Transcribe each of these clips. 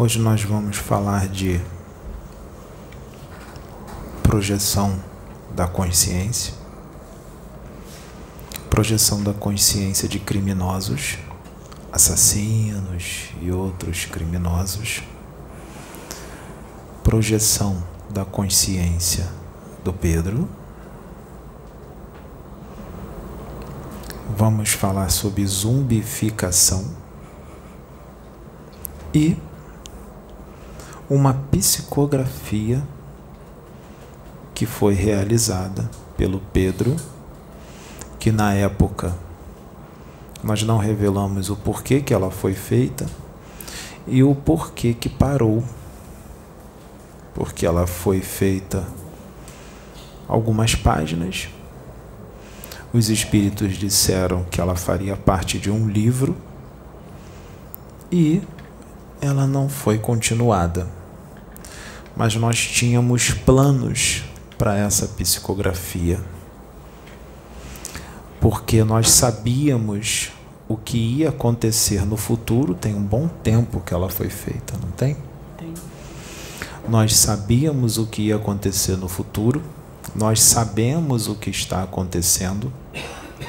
Hoje nós vamos falar de projeção da consciência, projeção da consciência de criminosos, assassinos e outros criminosos, projeção da consciência do Pedro. Vamos falar sobre zumbificação e uma psicografia que foi realizada pelo Pedro, que na época nós não revelamos o porquê que ela foi feita e o porquê que parou. Porque ela foi feita algumas páginas. Os espíritos disseram que ela faria parte de um livro e ela não foi continuada mas nós tínhamos planos para essa psicografia, porque nós sabíamos o que ia acontecer no futuro. Tem um bom tempo que ela foi feita, não tem? Tem. Nós sabíamos o que ia acontecer no futuro, nós sabemos o que está acontecendo,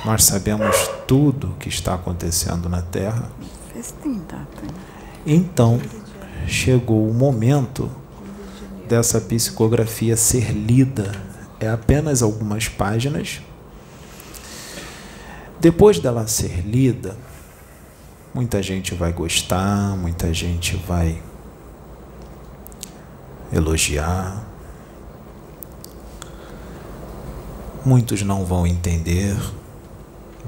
nós sabemos tudo o que está acontecendo na Terra. Então, chegou o momento dessa psicografia ser lida. É apenas algumas páginas. Depois dela ser lida, muita gente vai gostar, muita gente vai elogiar. Muitos não vão entender,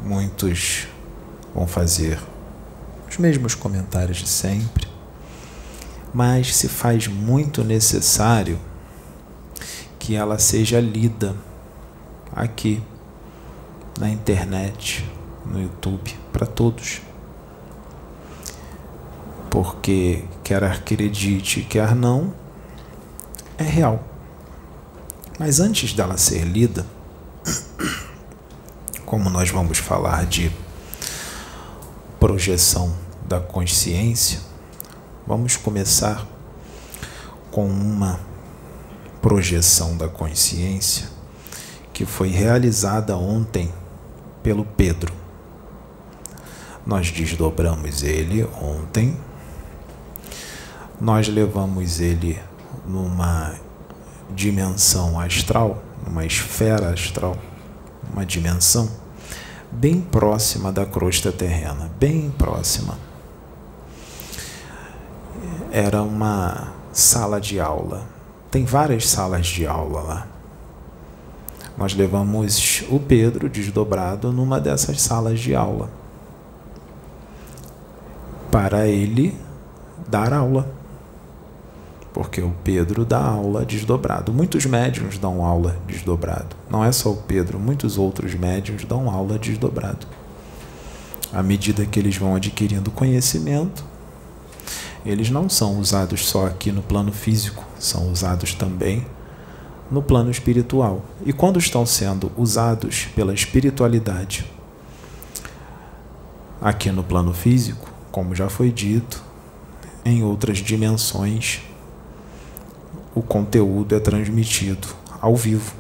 muitos vão fazer os mesmos comentários de sempre mas se faz muito necessário que ela seja lida aqui na internet, no YouTube, para todos. Porque quer acredite, quer não, é real. Mas antes dela ser lida, como nós vamos falar de projeção da consciência, Vamos começar com uma projeção da consciência que foi realizada ontem pelo Pedro. Nós desdobramos ele ontem, nós levamos ele numa dimensão astral, numa esfera astral, uma dimensão bem próxima da crosta terrena, bem próxima era uma sala de aula. Tem várias salas de aula lá. Nós levamos o Pedro desdobrado numa dessas salas de aula para ele dar aula. Porque o Pedro dá aula desdobrado. Muitos médiums dão aula desdobrado. Não é só o Pedro, muitos outros médiums dão aula desdobrado. À medida que eles vão adquirindo conhecimento, eles não são usados só aqui no plano físico, são usados também no plano espiritual. E quando estão sendo usados pela espiritualidade aqui no plano físico, como já foi dito, em outras dimensões, o conteúdo é transmitido ao vivo.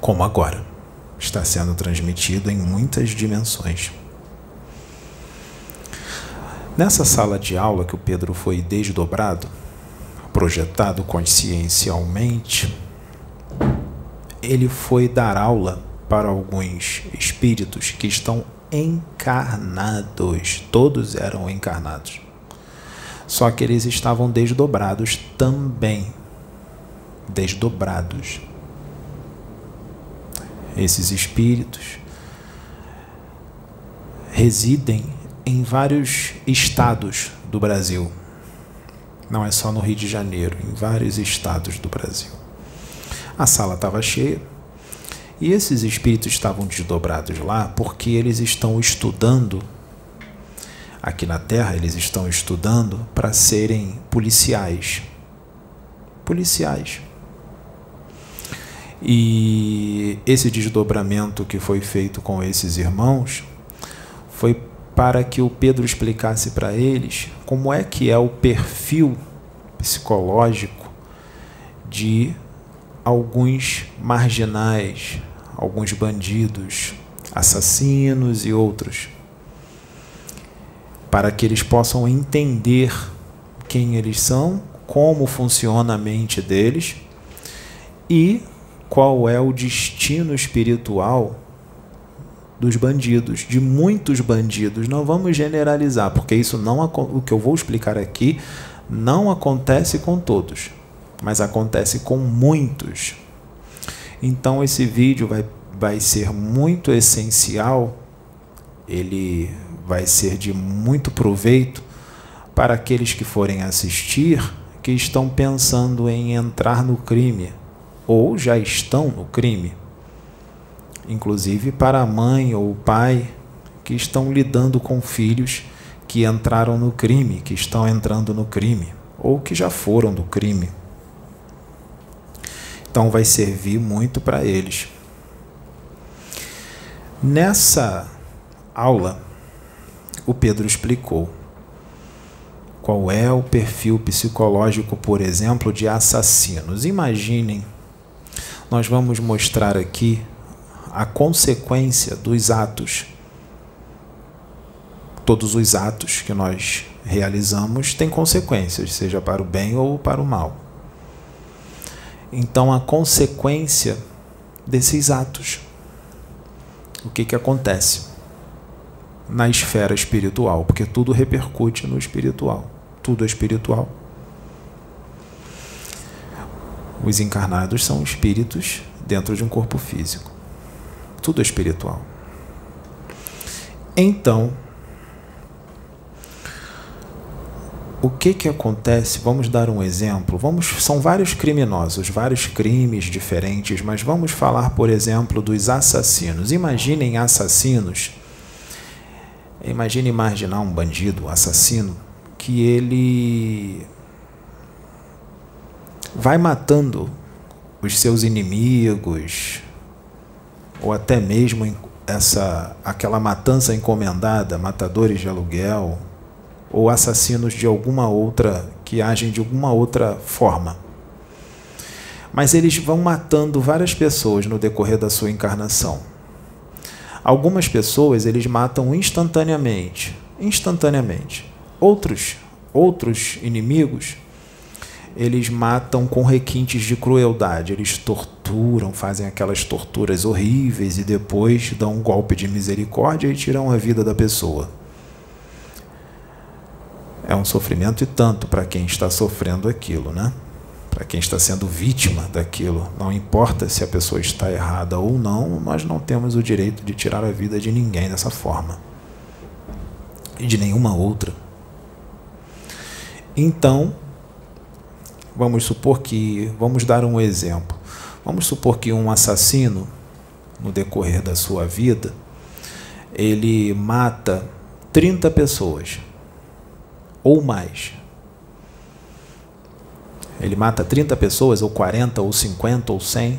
Como agora está sendo transmitido em muitas dimensões. Nessa sala de aula que o Pedro foi desdobrado, projetado consciencialmente, ele foi dar aula para alguns espíritos que estão encarnados. Todos eram encarnados. Só que eles estavam desdobrados também. Desdobrados. Esses espíritos residem em vários estados do Brasil. Não é só no Rio de Janeiro, em vários estados do Brasil. A sala estava cheia e esses espíritos estavam desdobrados lá porque eles estão estudando aqui na Terra, eles estão estudando para serem policiais. Policiais. E esse desdobramento que foi feito com esses irmãos foi para que o Pedro explicasse para eles como é que é o perfil psicológico de alguns marginais, alguns bandidos, assassinos e outros, para que eles possam entender quem eles são, como funciona a mente deles e qual é o destino espiritual dos bandidos, de muitos bandidos. Não vamos generalizar, porque isso não o que eu vou explicar aqui não acontece com todos, mas acontece com muitos. Então esse vídeo vai, vai ser muito essencial, ele vai ser de muito proveito para aqueles que forem assistir que estão pensando em entrar no crime ou já estão no crime. Inclusive para a mãe ou o pai que estão lidando com filhos que entraram no crime, que estão entrando no crime ou que já foram do crime. Então vai servir muito para eles. Nessa aula, o Pedro explicou qual é o perfil psicológico, por exemplo, de assassinos. Imaginem, nós vamos mostrar aqui a consequência dos atos. Todos os atos que nós realizamos têm consequências, seja para o bem ou para o mal. Então, a consequência desses atos. O que, que acontece na esfera espiritual? Porque tudo repercute no espiritual tudo é espiritual. Os encarnados são espíritos dentro de um corpo físico. Tudo é espiritual. Então, o que que acontece? Vamos dar um exemplo. Vamos, são vários criminosos, vários crimes diferentes, mas vamos falar, por exemplo, dos assassinos. Imaginem assassinos. Imagine imaginar um bandido, um assassino que ele vai matando os seus inimigos, ou até mesmo essa aquela matança encomendada, matadores de aluguel, ou assassinos de alguma outra que agem de alguma outra forma. Mas eles vão matando várias pessoas no decorrer da sua encarnação. Algumas pessoas eles matam instantaneamente, instantaneamente. Outros, outros inimigos, eles matam com requintes de crueldade. Eles torturam, fazem aquelas torturas horríveis e depois dão um golpe de misericórdia e tiram a vida da pessoa. É um sofrimento e tanto para quem está sofrendo aquilo, né? Para quem está sendo vítima daquilo. Não importa se a pessoa está errada ou não, nós não temos o direito de tirar a vida de ninguém dessa forma. E de nenhuma outra. Então, vamos supor que, vamos dar um exemplo. Vamos supor que um assassino, no decorrer da sua vida, ele mata 30 pessoas ou mais. Ele mata 30 pessoas, ou 40, ou 50, ou 100.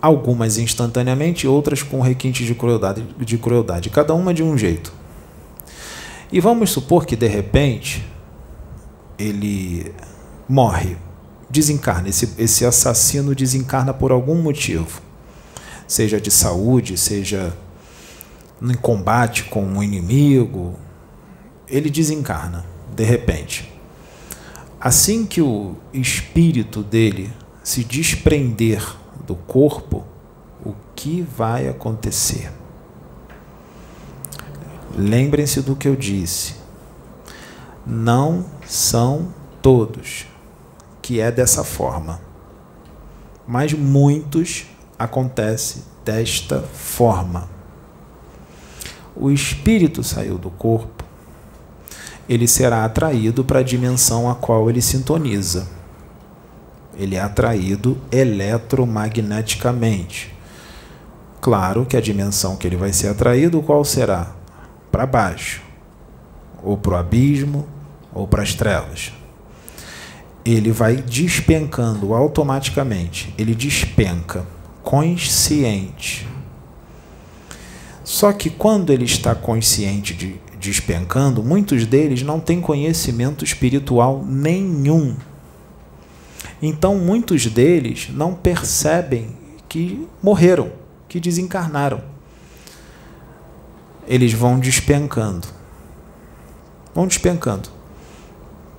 Algumas instantaneamente, outras com requintes de crueldade, de crueldade, cada uma de um jeito. E vamos supor que de repente ele morre, desencarna, esse, esse assassino desencarna por algum motivo, seja de saúde, seja em combate com um inimigo, ele desencarna de repente. Assim que o espírito dele se desprender do corpo, o que vai acontecer? Lembrem-se do que eu disse. Não são todos que é dessa forma. Mas muitos acontece desta forma. O espírito saiu do corpo, ele será atraído para a dimensão a qual ele sintoniza. Ele é atraído eletromagneticamente. Claro que a dimensão que ele vai ser atraído, qual será? para baixo, ou para o abismo, ou para as trevas. Ele vai despencando automaticamente. Ele despenca, consciente. Só que quando ele está consciente de despencando, muitos deles não têm conhecimento espiritual nenhum. Então, muitos deles não percebem que morreram, que desencarnaram. Eles vão despencando. Vão despencando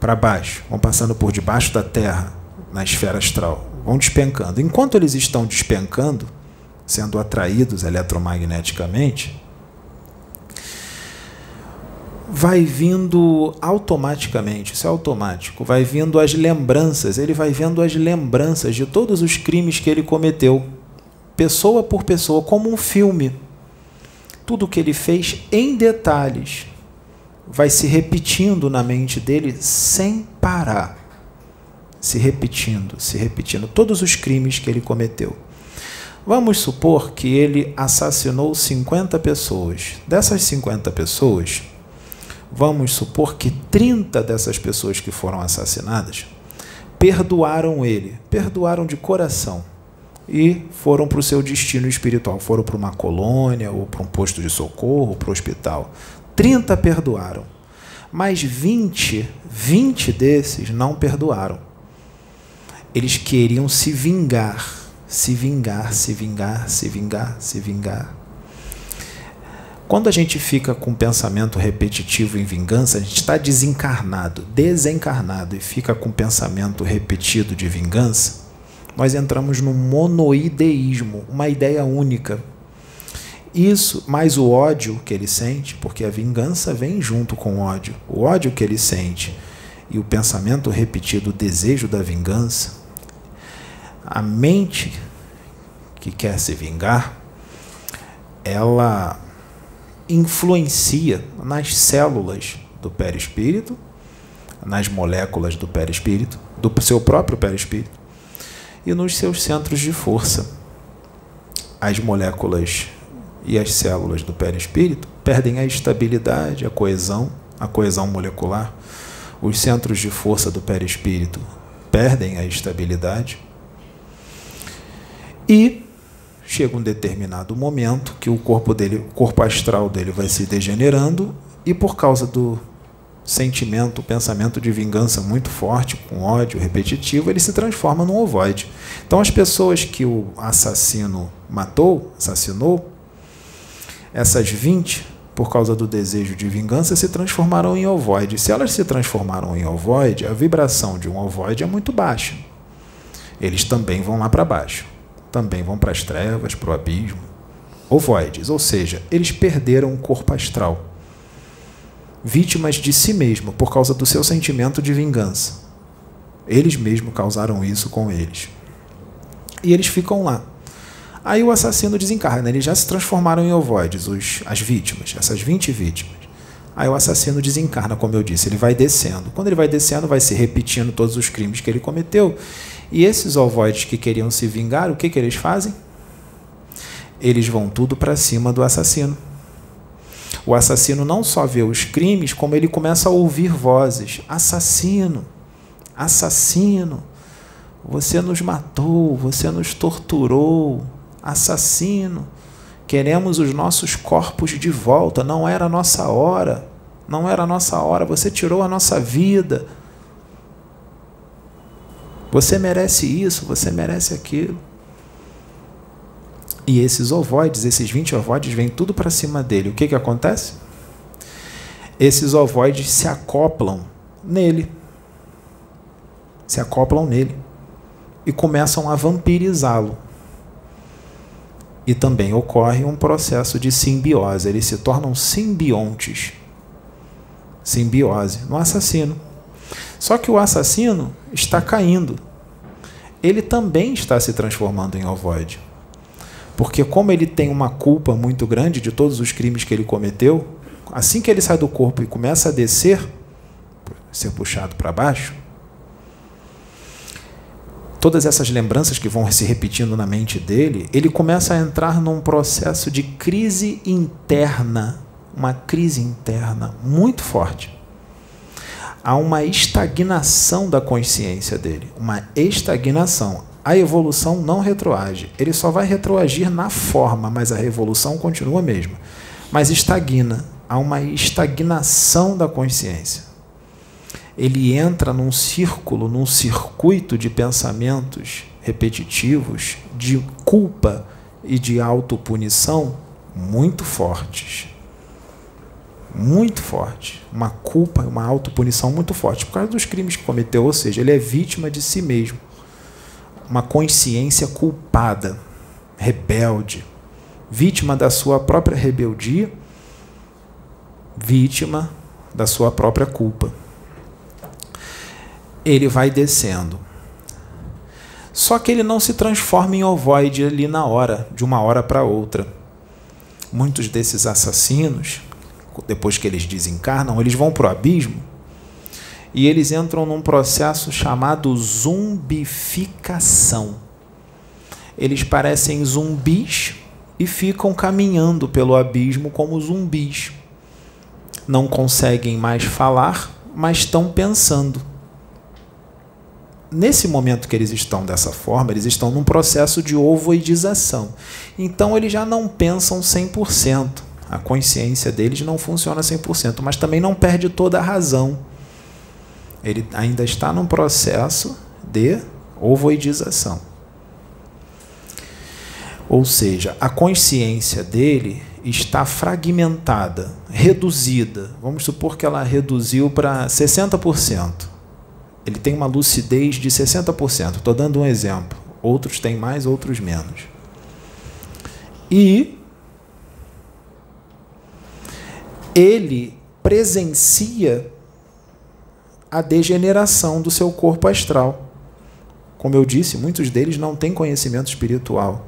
para baixo, vão passando por debaixo da terra, na esfera astral, vão despencando. Enquanto eles estão despencando, sendo atraídos eletromagneticamente, vai vindo automaticamente, isso é automático, vai vindo as lembranças, ele vai vendo as lembranças de todos os crimes que ele cometeu, pessoa por pessoa, como um filme. Tudo que ele fez em detalhes vai se repetindo na mente dele sem parar. Se repetindo, se repetindo, todos os crimes que ele cometeu. Vamos supor que ele assassinou 50 pessoas. Dessas 50 pessoas, vamos supor que 30 dessas pessoas que foram assassinadas perdoaram ele, perdoaram de coração e foram para o seu destino espiritual, foram para uma colônia ou para um posto de socorro, para o hospital. 30 perdoaram, mas 20, 20 desses não perdoaram. Eles queriam se vingar, se vingar, se vingar, se vingar, se vingar. Quando a gente fica com pensamento repetitivo em vingança, a gente está desencarnado, desencarnado e fica com pensamento repetido de vingança, nós entramos no monoideísmo, uma ideia única. Isso, mais o ódio que ele sente, porque a vingança vem junto com o ódio. O ódio que ele sente e o pensamento repetido, o desejo da vingança, a mente que quer se vingar, ela influencia nas células do perispírito, nas moléculas do perispírito, do seu próprio perispírito e nos seus centros de força. As moléculas e as células do perispírito perdem a estabilidade, a coesão, a coesão molecular. Os centros de força do perispírito perdem a estabilidade. E chega um determinado momento que o corpo dele, o corpo astral dele vai se degenerando e por causa do sentimento, pensamento de vingança muito forte, com ódio repetitivo, ele se transforma num ovoide. Então as pessoas que o assassino matou, assassinou, essas 20, por causa do desejo de vingança, se transformaram em ovoide. Se elas se transformaram em ovoide, a vibração de um ovoide é muito baixa. Eles também vão lá para baixo também vão para as trevas, para o abismo. Ovoides, ou seja, eles perderam o corpo astral. Vítimas de si mesmo por causa do seu sentimento de vingança. Eles mesmos causaram isso com eles. E eles ficam lá. Aí o assassino desencarna. Eles já se transformaram em ovoides, os, as vítimas, essas 20 vítimas. Aí o assassino desencarna, como eu disse, ele vai descendo. Quando ele vai descendo, vai se repetindo todos os crimes que ele cometeu e esses ovoides que queriam se vingar, o que, que eles fazem? Eles vão tudo para cima do assassino. O assassino não só vê os crimes, como ele começa a ouvir vozes: assassino, assassino, você nos matou, você nos torturou, assassino, queremos os nossos corpos de volta, não era a nossa hora, não era a nossa hora, você tirou a nossa vida. Você merece isso, você merece aquilo. E esses ovoides, esses 20 ovoides, vêm tudo para cima dele. O que, que acontece? Esses ovoides se acoplam nele. Se acoplam nele. E começam a vampirizá-lo. E também ocorre um processo de simbiose. Eles se tornam simbiontes. Simbiose no assassino. Só que o assassino está caindo. Ele também está se transformando em ovoide. Porque, como ele tem uma culpa muito grande de todos os crimes que ele cometeu, assim que ele sai do corpo e começa a descer, ser puxado para baixo, todas essas lembranças que vão se repetindo na mente dele, ele começa a entrar num processo de crise interna, uma crise interna muito forte há uma estagnação da consciência dele, uma estagnação. A evolução não retroage, ele só vai retroagir na forma, mas a revolução continua mesmo. Mas estagna, há uma estagnação da consciência. Ele entra num círculo, num circuito de pensamentos repetitivos, de culpa e de autopunição muito fortes muito forte, uma culpa, uma autopunição muito forte por causa dos crimes que cometeu, ou seja, ele é vítima de si mesmo. Uma consciência culpada, rebelde, vítima da sua própria rebeldia, vítima da sua própria culpa. Ele vai descendo. Só que ele não se transforma em ovoide ali na hora, de uma hora para outra. Muitos desses assassinos depois que eles desencarnam, eles vão para o abismo e eles entram num processo chamado zumbificação. Eles parecem zumbis e ficam caminhando pelo abismo como zumbis. Não conseguem mais falar, mas estão pensando. Nesse momento que eles estão dessa forma, eles estão num processo de ovoidização. Então eles já não pensam 100%. A consciência deles não funciona 100%, mas também não perde toda a razão. Ele ainda está num processo de ovoidização. Ou seja, a consciência dele está fragmentada, reduzida. Vamos supor que ela reduziu para 60%. Ele tem uma lucidez de 60%. Estou dando um exemplo. Outros têm mais, outros menos. E ele presencia a degeneração do seu corpo astral. Como eu disse, muitos deles não têm conhecimento espiritual.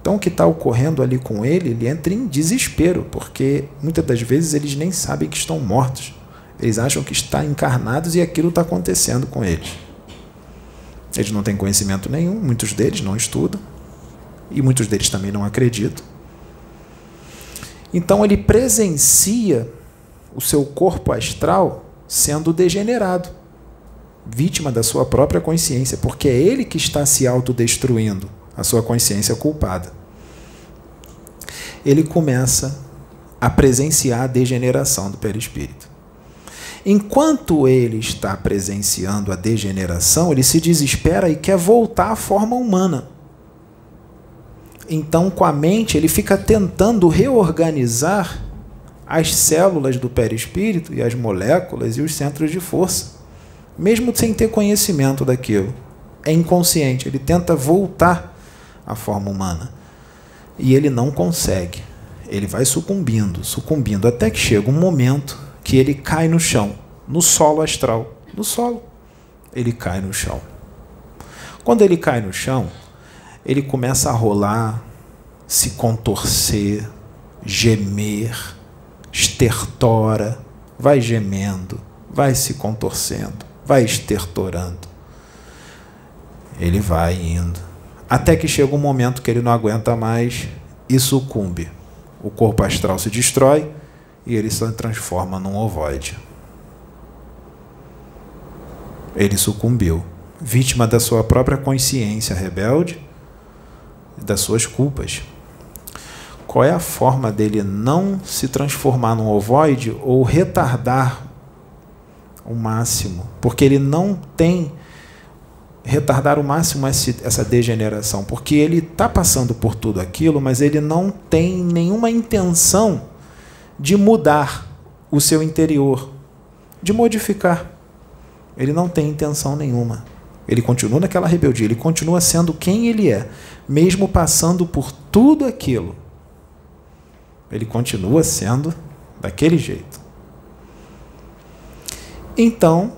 Então, o que está ocorrendo ali com ele, ele entra em desespero, porque muitas das vezes eles nem sabem que estão mortos. Eles acham que estão encarnados e aquilo está acontecendo com eles. Eles não têm conhecimento nenhum, muitos deles não estudam, e muitos deles também não acreditam. Então ele presencia o seu corpo astral sendo degenerado, vítima da sua própria consciência, porque é ele que está se autodestruindo, a sua consciência culpada. Ele começa a presenciar a degeneração do perispírito. Enquanto ele está presenciando a degeneração, ele se desespera e quer voltar à forma humana. Então, com a mente, ele fica tentando reorganizar as células do perispírito e as moléculas e os centros de força, mesmo sem ter conhecimento daquilo. É inconsciente, ele tenta voltar à forma humana. E ele não consegue. Ele vai sucumbindo, sucumbindo, até que chega um momento que ele cai no chão, no solo astral. No solo, ele cai no chão. Quando ele cai no chão, ele começa a rolar, se contorcer, gemer, estertora, vai gemendo, vai se contorcendo, vai estertorando. Ele vai indo, até que chega um momento que ele não aguenta mais e sucumbe. O corpo astral se destrói e ele se transforma num ovoide. Ele sucumbiu, vítima da sua própria consciência rebelde das suas culpas. Qual é a forma dele não se transformar num ovoide ou retardar o máximo? Porque ele não tem retardar o máximo essa degeneração, porque ele está passando por tudo aquilo, mas ele não tem nenhuma intenção de mudar o seu interior, de modificar. Ele não tem intenção nenhuma. Ele continua naquela rebeldia, ele continua sendo quem ele é, mesmo passando por tudo aquilo. Ele continua sendo daquele jeito. Então,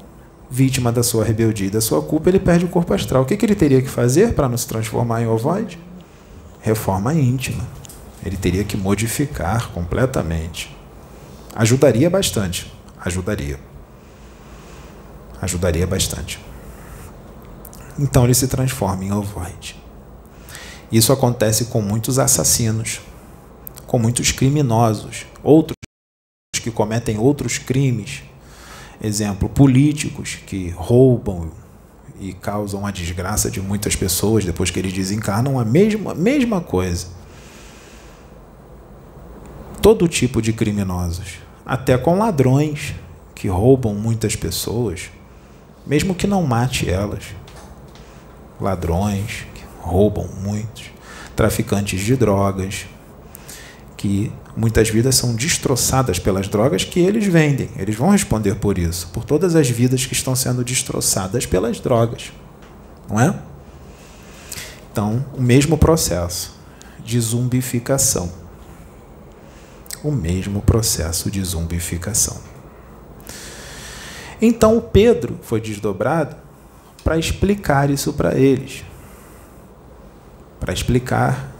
vítima da sua rebeldia e da sua culpa, ele perde o corpo astral. O que, que ele teria que fazer para não se transformar em ovoide? Reforma íntima. Ele teria que modificar completamente. Ajudaria bastante. Ajudaria. Ajudaria bastante. Então ele se transforma em ovoide. Isso acontece com muitos assassinos, com muitos criminosos, outros que cometem outros crimes. Exemplo, políticos que roubam e causam a desgraça de muitas pessoas depois que eles desencarnam, a mesma, mesma coisa. Todo tipo de criminosos, até com ladrões que roubam muitas pessoas, mesmo que não mate elas. Ladrões que roubam muitos, traficantes de drogas, que muitas vidas são destroçadas pelas drogas que eles vendem. Eles vão responder por isso, por todas as vidas que estão sendo destroçadas pelas drogas. Não é? Então, o mesmo processo de zumbificação. O mesmo processo de zumbificação. Então, o Pedro foi desdobrado para explicar isso para eles. Para explicar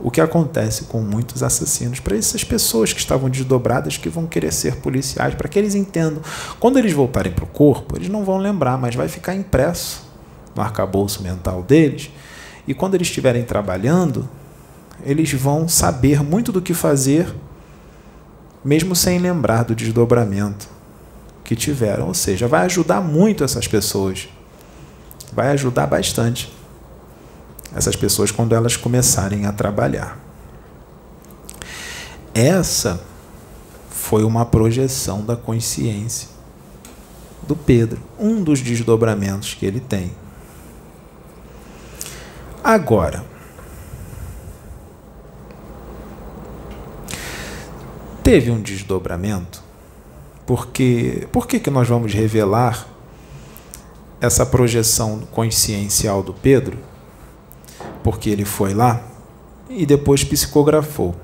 o que acontece com muitos assassinos, para essas pessoas que estavam desdobradas, que vão querer ser policiais, para que eles entendam. Quando eles voltarem para o corpo, eles não vão lembrar, mas vai ficar impresso no arcabouço mental deles. E quando eles estiverem trabalhando, eles vão saber muito do que fazer, mesmo sem lembrar do desdobramento que tiveram. Ou seja, vai ajudar muito essas pessoas. Vai ajudar bastante essas pessoas quando elas começarem a trabalhar. Essa foi uma projeção da consciência do Pedro, um dos desdobramentos que ele tem. Agora, teve um desdobramento, porque por que, que nós vamos revelar essa projeção consciencial do Pedro? porque ele foi lá e depois psicografou.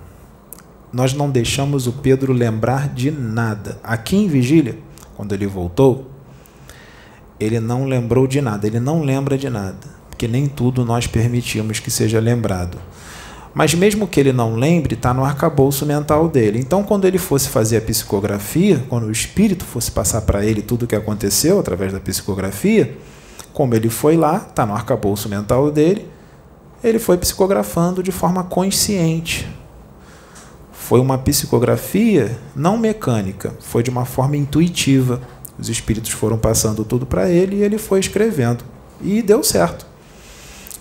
Nós não deixamos o Pedro lembrar de nada. Aqui em Vigília, quando ele voltou, ele não lembrou de nada, ele não lembra de nada, porque nem tudo nós permitimos que seja lembrado. Mas mesmo que ele não lembre, está no arcabouço mental dele. Então, quando ele fosse fazer a psicografia, quando o espírito fosse passar para ele tudo o que aconteceu através da psicografia, como ele foi lá, está no arcabouço mental dele, ele foi psicografando de forma consciente. Foi uma psicografia não mecânica, foi de uma forma intuitiva. Os espíritos foram passando tudo para ele e ele foi escrevendo. E deu certo.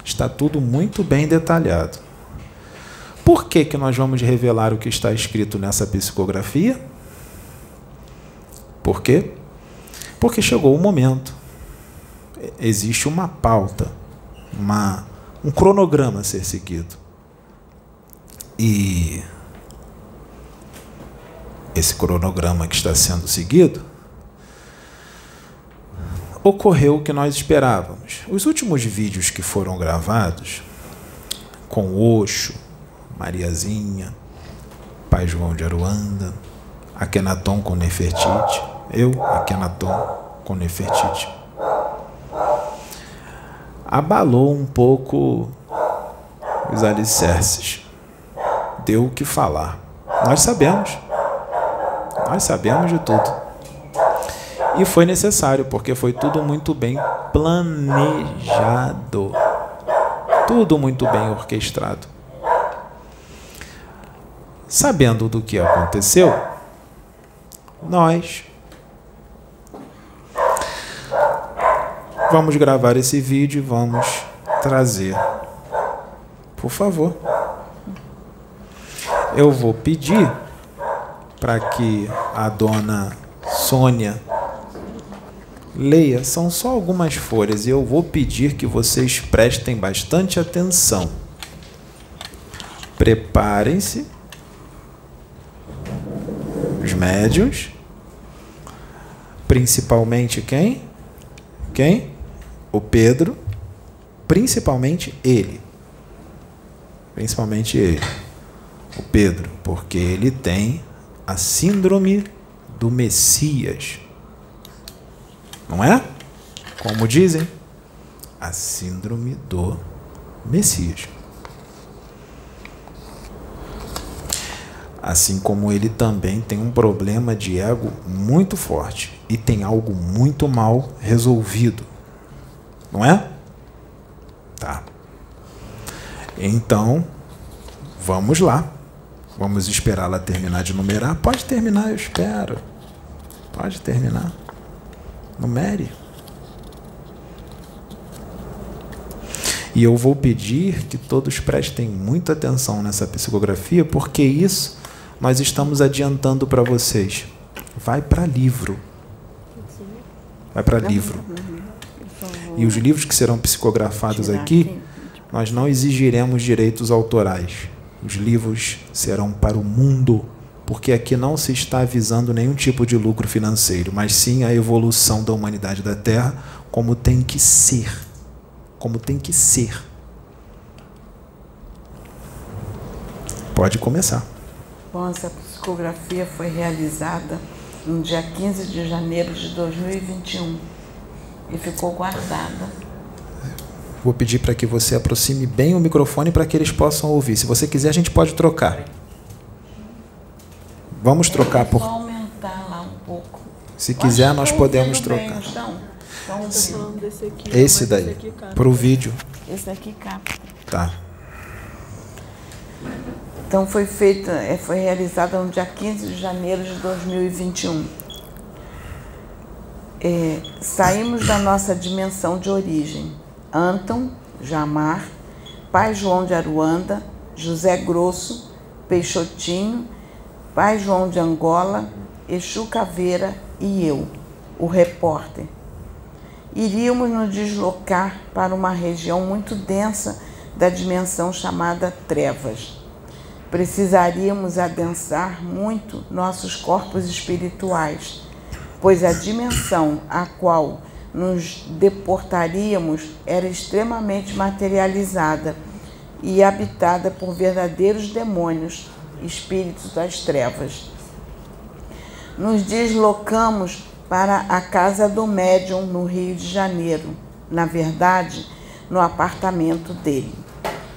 Está tudo muito bem detalhado. Por que, que nós vamos revelar o que está escrito nessa psicografia? Por quê? Porque chegou o momento. Existe uma pauta, uma um cronograma a ser seguido. E esse cronograma que está sendo seguido ocorreu o que nós esperávamos. Os últimos vídeos que foram gravados com Oxo, Mariazinha, Pai João de Aruanda, Akenaton com Nefertiti, eu, Akenaton com Nefertiti abalou um pouco os alicerces. Deu o que falar. Nós sabemos. Nós sabemos de tudo. E foi necessário, porque foi tudo muito bem planejado. Tudo muito bem orquestrado. Sabendo do que aconteceu, nós Vamos gravar esse vídeo e vamos trazer. Por favor. Eu vou pedir para que a dona Sônia leia. São só algumas folhas e eu vou pedir que vocês prestem bastante atenção. Preparem-se. Os médios. Principalmente quem? Quem? o Pedro, principalmente ele. Principalmente ele. O Pedro, porque ele tem a síndrome do Messias. Não é? Como dizem, a síndrome do Messias. Assim como ele também tem um problema de ego muito forte e tem algo muito mal resolvido não é? Tá. Então, vamos lá. Vamos esperar ela terminar de numerar. Pode terminar, eu espero. Pode terminar. Numere. E eu vou pedir que todos prestem muita atenção nessa psicografia, porque isso nós estamos adiantando para vocês. Vai para livro. Vai para livro. E os livros que serão psicografados aqui, nós não exigiremos direitos autorais. Os livros serão para o mundo, porque aqui não se está visando nenhum tipo de lucro financeiro, mas sim a evolução da humanidade da Terra como tem que ser. Como tem que ser. Pode começar. Bom, essa psicografia foi realizada no dia 15 de janeiro de 2021 e ficou guardada Vou pedir para que você aproxime bem o microfone para que eles possam ouvir. Se você quiser, a gente pode trocar. Vamos é trocar por. aumentar lá um pouco. Se quiser, nós podemos trocar. Bem, então. Então, aqui, esse daí, para o vídeo. Esse aqui capa. Tá. Então foi feita, é, foi realizada no dia 15 de janeiro de 2021. É, saímos da nossa dimensão de origem Anton, Jamar, Pai João de Aruanda, José Grosso, Peixotinho, Pai João de Angola, Exu Caveira e eu, o repórter. Iríamos nos deslocar para uma região muito densa da dimensão chamada Trevas. Precisaríamos adensar muito nossos corpos espirituais, pois a dimensão a qual nos deportaríamos era extremamente materializada e habitada por verdadeiros demônios, espíritos das trevas. Nos deslocamos para a casa do médium no Rio de Janeiro, na verdade, no apartamento dele.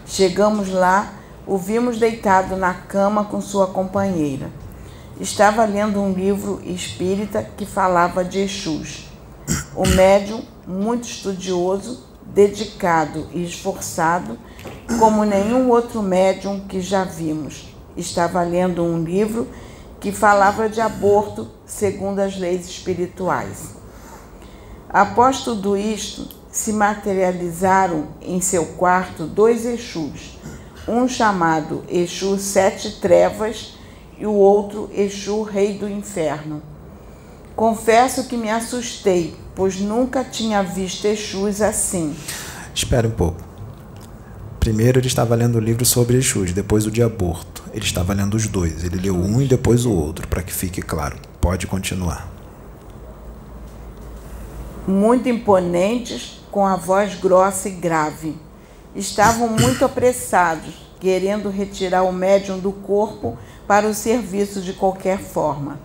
Chegamos lá, o vimos deitado na cama com sua companheira. Estava lendo um livro espírita que falava de Exus o médium, muito estudioso, dedicado e esforçado, como nenhum outro médium que já vimos. Estava lendo um livro que falava de aborto segundo as leis espirituais. Após tudo isto, se materializaram em seu quarto dois Exus, um chamado Exu Sete Trevas e o outro Exu Rei do Inferno. Confesso que me assustei, pois nunca tinha visto Exus assim. Espere um pouco. Primeiro ele estava lendo o livro sobre Exus, depois o de aborto. Ele estava lendo os dois. Ele leu um e depois o outro, para que fique claro. Pode continuar. Muito imponentes, com a voz grossa e grave. Estavam muito apressados, querendo retirar o médium do corpo para o serviço de qualquer forma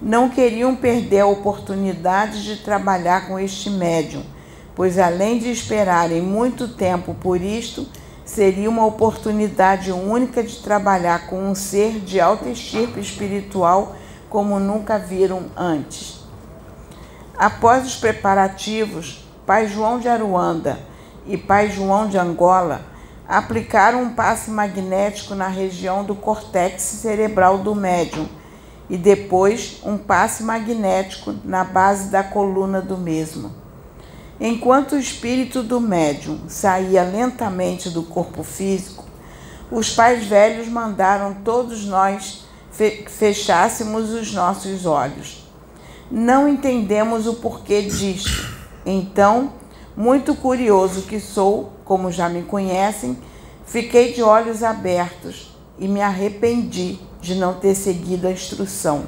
não queriam perder a oportunidade de trabalhar com este médium, pois além de esperarem muito tempo por isto, seria uma oportunidade única de trabalhar com um ser de alta estirpe espiritual como nunca viram antes. Após os preparativos, Pai João de Aruanda e Pai João de Angola aplicaram um passe magnético na região do córtex cerebral do médium e depois um passe magnético na base da coluna do mesmo. Enquanto o espírito do médium saía lentamente do corpo físico, os pais velhos mandaram todos nós fechássemos os nossos olhos. Não entendemos o porquê disto. Então, muito curioso que sou, como já me conhecem, fiquei de olhos abertos e me arrependi de não ter seguido a instrução.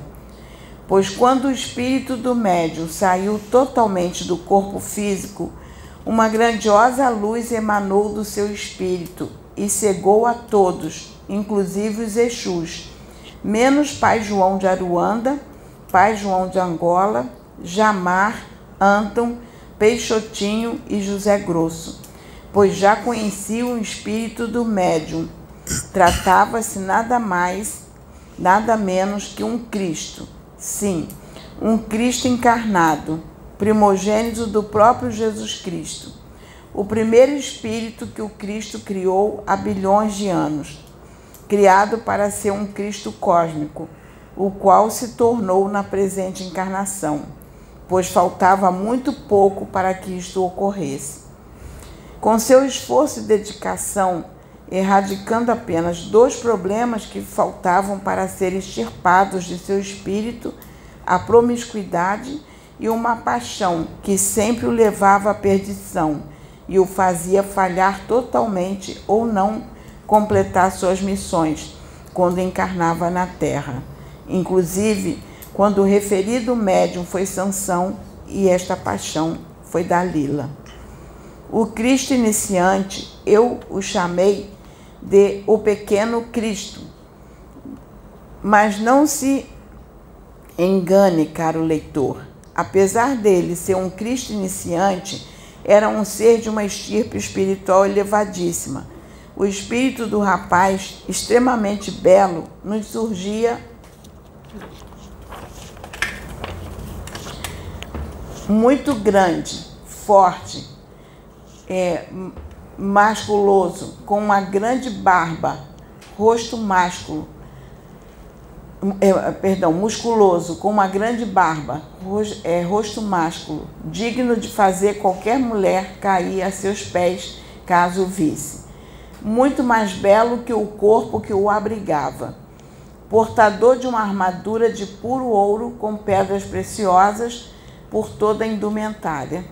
Pois quando o espírito do médium saiu totalmente do corpo físico, uma grandiosa luz emanou do seu espírito e cegou a todos, inclusive os Exus, menos Pai João de Aruanda, Pai João de Angola, Jamar, Anton, Peixotinho e José Grosso, pois já conheciam o espírito do médium. Tratava-se nada mais nada menos que um Cristo. Sim, um Cristo encarnado, primogênito do próprio Jesus Cristo. O primeiro espírito que o Cristo criou há bilhões de anos, criado para ser um Cristo cósmico, o qual se tornou na presente encarnação. Pois faltava muito pouco para que isto ocorresse. Com seu esforço e dedicação, erradicando apenas dois problemas que faltavam para serem extirpados de seu espírito, a promiscuidade e uma paixão que sempre o levava à perdição e o fazia falhar totalmente ou não completar suas missões quando encarnava na Terra. Inclusive, quando o referido médium foi Sansão e esta paixão foi Dalila. O Cristo iniciante, eu o chamei de o pequeno Cristo. Mas não se engane, caro leitor. Apesar dele ser um Cristo iniciante, era um ser de uma estirpe espiritual elevadíssima. O espírito do rapaz, extremamente belo, nos surgia muito grande, forte, é, masculoso, com uma grande barba, rosto másculo, é, perdão, musculoso, com uma grande barba, rosto, é, rosto másculo, digno de fazer qualquer mulher cair a seus pés, caso o visse. Muito mais belo que o corpo que o abrigava. Portador de uma armadura de puro ouro com pedras preciosas por toda a indumentária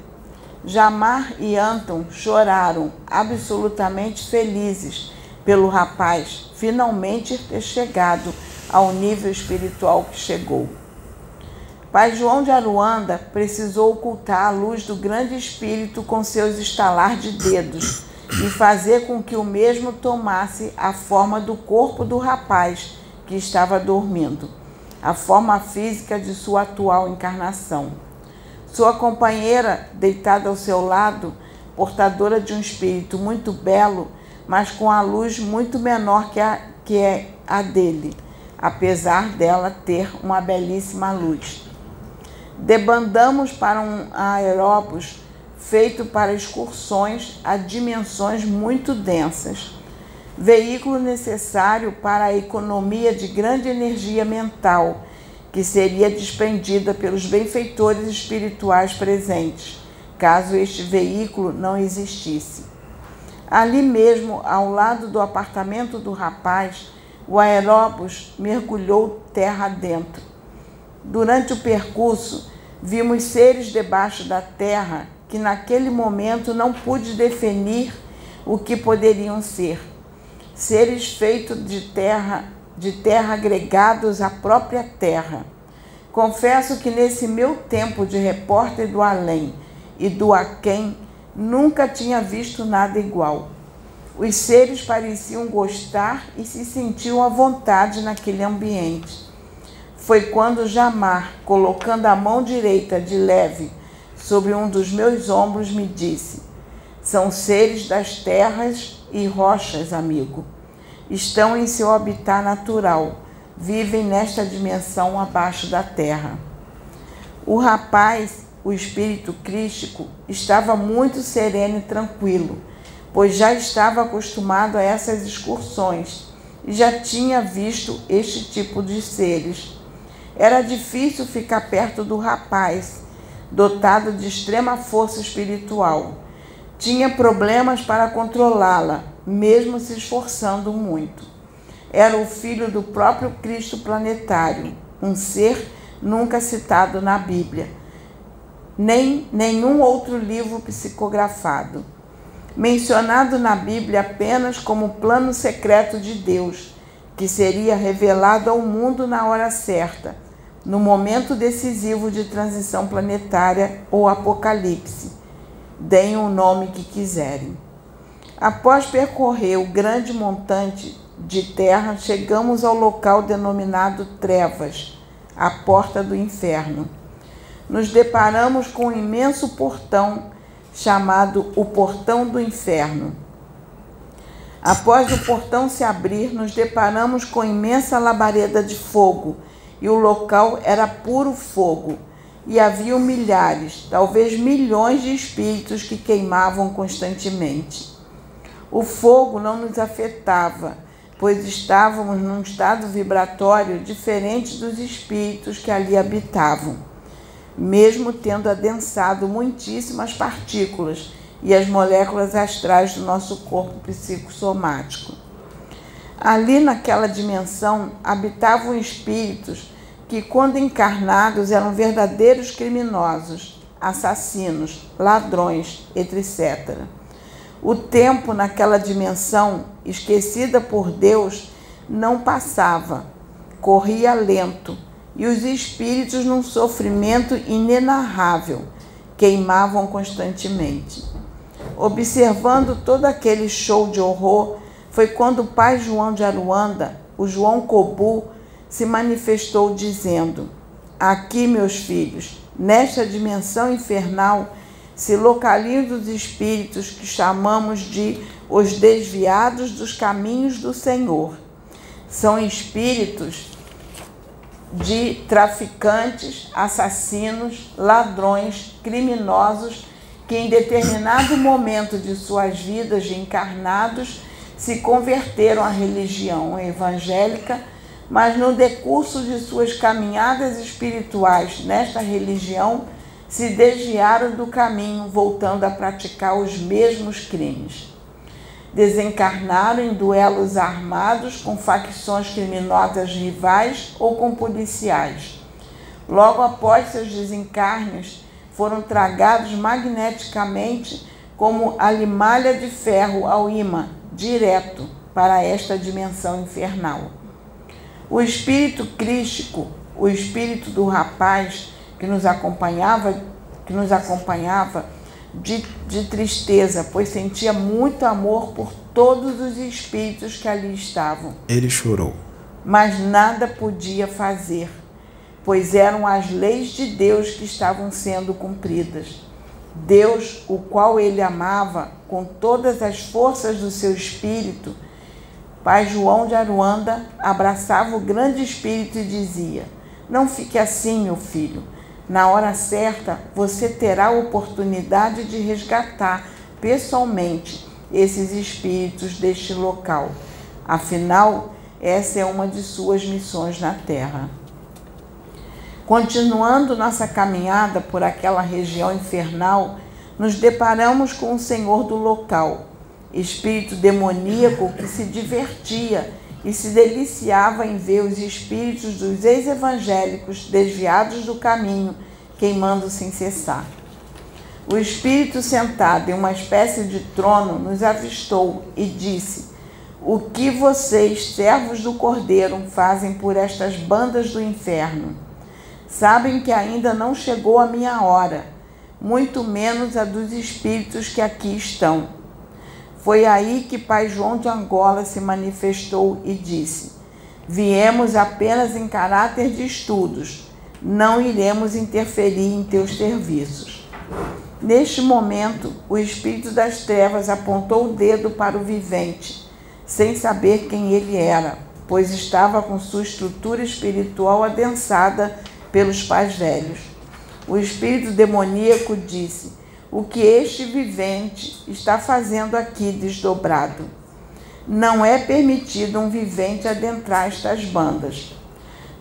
Jamar e Anton choraram absolutamente felizes pelo rapaz finalmente ter chegado ao nível espiritual que chegou. Pai João de Aruanda precisou ocultar a luz do grande espírito com seus estalar de dedos e fazer com que o mesmo tomasse a forma do corpo do rapaz que estava dormindo, a forma física de sua atual encarnação. Sua companheira, deitada ao seu lado, portadora de um espírito muito belo, mas com a luz muito menor que, a, que é a dele, apesar dela ter uma belíssima luz. Debandamos para um aeróbus feito para excursões a dimensões muito densas, veículo necessário para a economia de grande energia mental que seria despendida pelos benfeitores espirituais presentes, caso este veículo não existisse. Ali mesmo, ao lado do apartamento do rapaz, o aeróbus mergulhou terra dentro. Durante o percurso, vimos seres debaixo da terra que naquele momento não pude definir o que poderiam ser. Seres feitos de terra de terra agregados à própria terra. Confesso que nesse meu tempo de repórter do além e do aquém, nunca tinha visto nada igual. Os seres pareciam gostar e se sentiam à vontade naquele ambiente. Foi quando Jamar, colocando a mão direita de leve sobre um dos meus ombros, me disse: São seres das terras e rochas, amigo estão em seu habitat natural, vivem nesta dimensão abaixo da terra. O rapaz, o espírito crístico, estava muito sereno e tranquilo, pois já estava acostumado a essas excursões e já tinha visto este tipo de seres. Era difícil ficar perto do rapaz, dotado de extrema força espiritual. Tinha problemas para controlá-la, mesmo se esforçando muito. Era o filho do próprio Cristo planetário, um ser nunca citado na Bíblia, nem nenhum outro livro psicografado. Mencionado na Bíblia apenas como plano secreto de Deus, que seria revelado ao mundo na hora certa, no momento decisivo de transição planetária ou apocalipse. Deem o nome que quiserem. Após percorrer o grande montante de terra, chegamos ao local denominado Trevas, a porta do inferno. Nos deparamos com um imenso portão chamado o Portão do Inferno. Após o portão se abrir, nos deparamos com imensa labareda de fogo, e o local era puro fogo, e havia milhares, talvez milhões de espíritos que queimavam constantemente. O fogo não nos afetava, pois estávamos num estado vibratório diferente dos espíritos que ali habitavam. mesmo tendo adensado muitíssimas partículas e as moléculas astrais do nosso corpo psicossomático. Ali naquela dimensão habitavam espíritos que, quando encarnados, eram verdadeiros criminosos, assassinos, ladrões, etc. O tempo naquela dimensão, esquecida por Deus, não passava, corria lento, e os espíritos, num sofrimento inenarrável, queimavam constantemente. Observando todo aquele show de horror, foi quando o pai João de Aruanda, o João Cobu, se manifestou dizendo: Aqui, meus filhos, nesta dimensão infernal, se localizam os espíritos que chamamos de os desviados dos caminhos do Senhor. São espíritos de traficantes, assassinos, ladrões, criminosos que em determinado momento de suas vidas de encarnados se converteram à religião evangélica, mas no decurso de suas caminhadas espirituais nesta religião se desviaram do caminho, voltando a praticar os mesmos crimes. Desencarnaram em duelos armados com facções criminosas rivais ou com policiais. Logo após seus desencarnes, foram tragados magneticamente como a limalha de ferro ao imã, direto para esta dimensão infernal. O espírito crístico, o espírito do rapaz que nos acompanhava, que nos acompanhava de, de tristeza, pois sentia muito amor por todos os espíritos que ali estavam. Ele chorou. Mas nada podia fazer, pois eram as leis de Deus que estavam sendo cumpridas. Deus, o qual ele amava com todas as forças do seu espírito, Pai João de Aruanda abraçava o grande espírito e dizia: Não fique assim, meu filho. Na hora certa, você terá a oportunidade de resgatar pessoalmente esses espíritos deste local. Afinal, essa é uma de suas missões na Terra. Continuando nossa caminhada por aquela região infernal, nos deparamos com o senhor do local, espírito demoníaco que se divertia e se deliciava em ver os espíritos dos ex-evangélicos desviados do caminho, queimando sem cessar. O espírito sentado em uma espécie de trono nos avistou e disse: O que vocês, servos do Cordeiro, fazem por estas bandas do inferno? Sabem que ainda não chegou a minha hora, muito menos a dos espíritos que aqui estão. Foi aí que Pai João de Angola se manifestou e disse: Viemos apenas em caráter de estudos, não iremos interferir em teus serviços. Neste momento, o espírito das trevas apontou o dedo para o vivente, sem saber quem ele era, pois estava com sua estrutura espiritual adensada pelos pais velhos. O espírito demoníaco disse: O que este vivente está fazendo aqui desdobrado? Não é permitido um vivente adentrar estas bandas.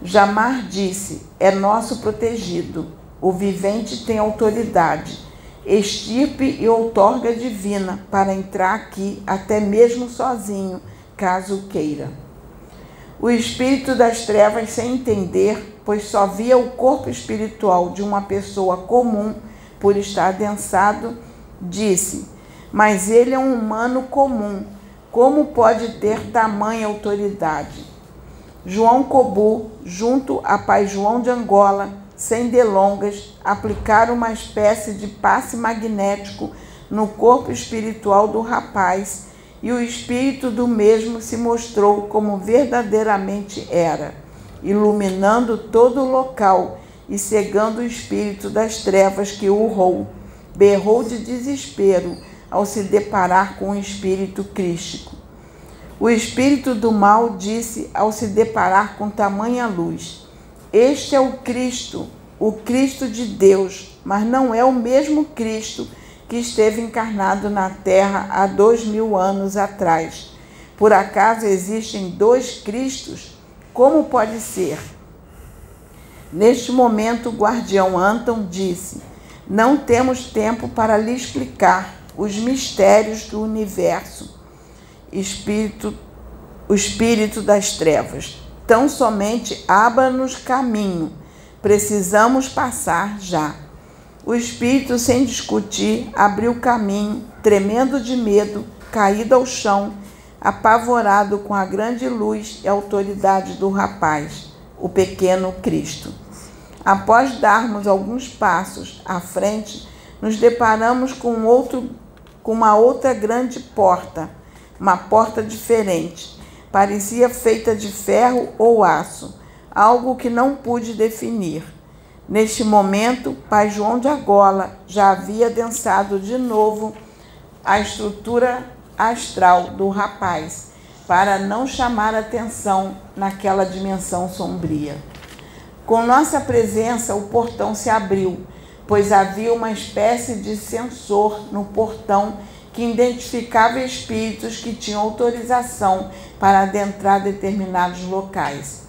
Jamar disse: É nosso protegido. O vivente tem autoridade, estirpe e outorga divina para entrar aqui, até mesmo sozinho, caso queira. O espírito das trevas, sem entender, pois só via o corpo espiritual de uma pessoa comum por estar adensado, disse: Mas ele é um humano comum, como pode ter tamanha autoridade? João Cobu, junto a pai João de Angola, sem delongas, aplicaram uma espécie de passe magnético no corpo espiritual do rapaz e o espírito do mesmo se mostrou como verdadeiramente era iluminando todo o local e cegando o espírito das trevas que urrou, berrou de desespero ao se deparar com o espírito crístico. O espírito do mal disse ao se deparar com tamanha luz: Este é o Cristo, o Cristo de Deus, mas não é o mesmo Cristo que esteve encarnado na terra há dois mil anos atrás. Por acaso existem dois Cristos? Como pode ser? Neste momento, o guardião Anton disse: Não temos tempo para lhe explicar os mistérios do universo, espírito, o espírito das trevas. Tão somente abra-nos caminho. Precisamos passar já. O espírito, sem discutir, abriu caminho, tremendo de medo, caído ao chão, apavorado com a grande luz e autoridade do rapaz, o pequeno Cristo. Após darmos alguns passos à frente, nos deparamos com, outro, com uma outra grande porta, uma porta diferente. Parecia feita de ferro ou aço, algo que não pude definir. Neste momento, Pai João de Agola já havia densado de novo a estrutura astral do rapaz, para não chamar atenção naquela dimensão sombria. Com nossa presença, o portão se abriu, pois havia uma espécie de sensor no portão que identificava espíritos que tinham autorização para adentrar determinados locais.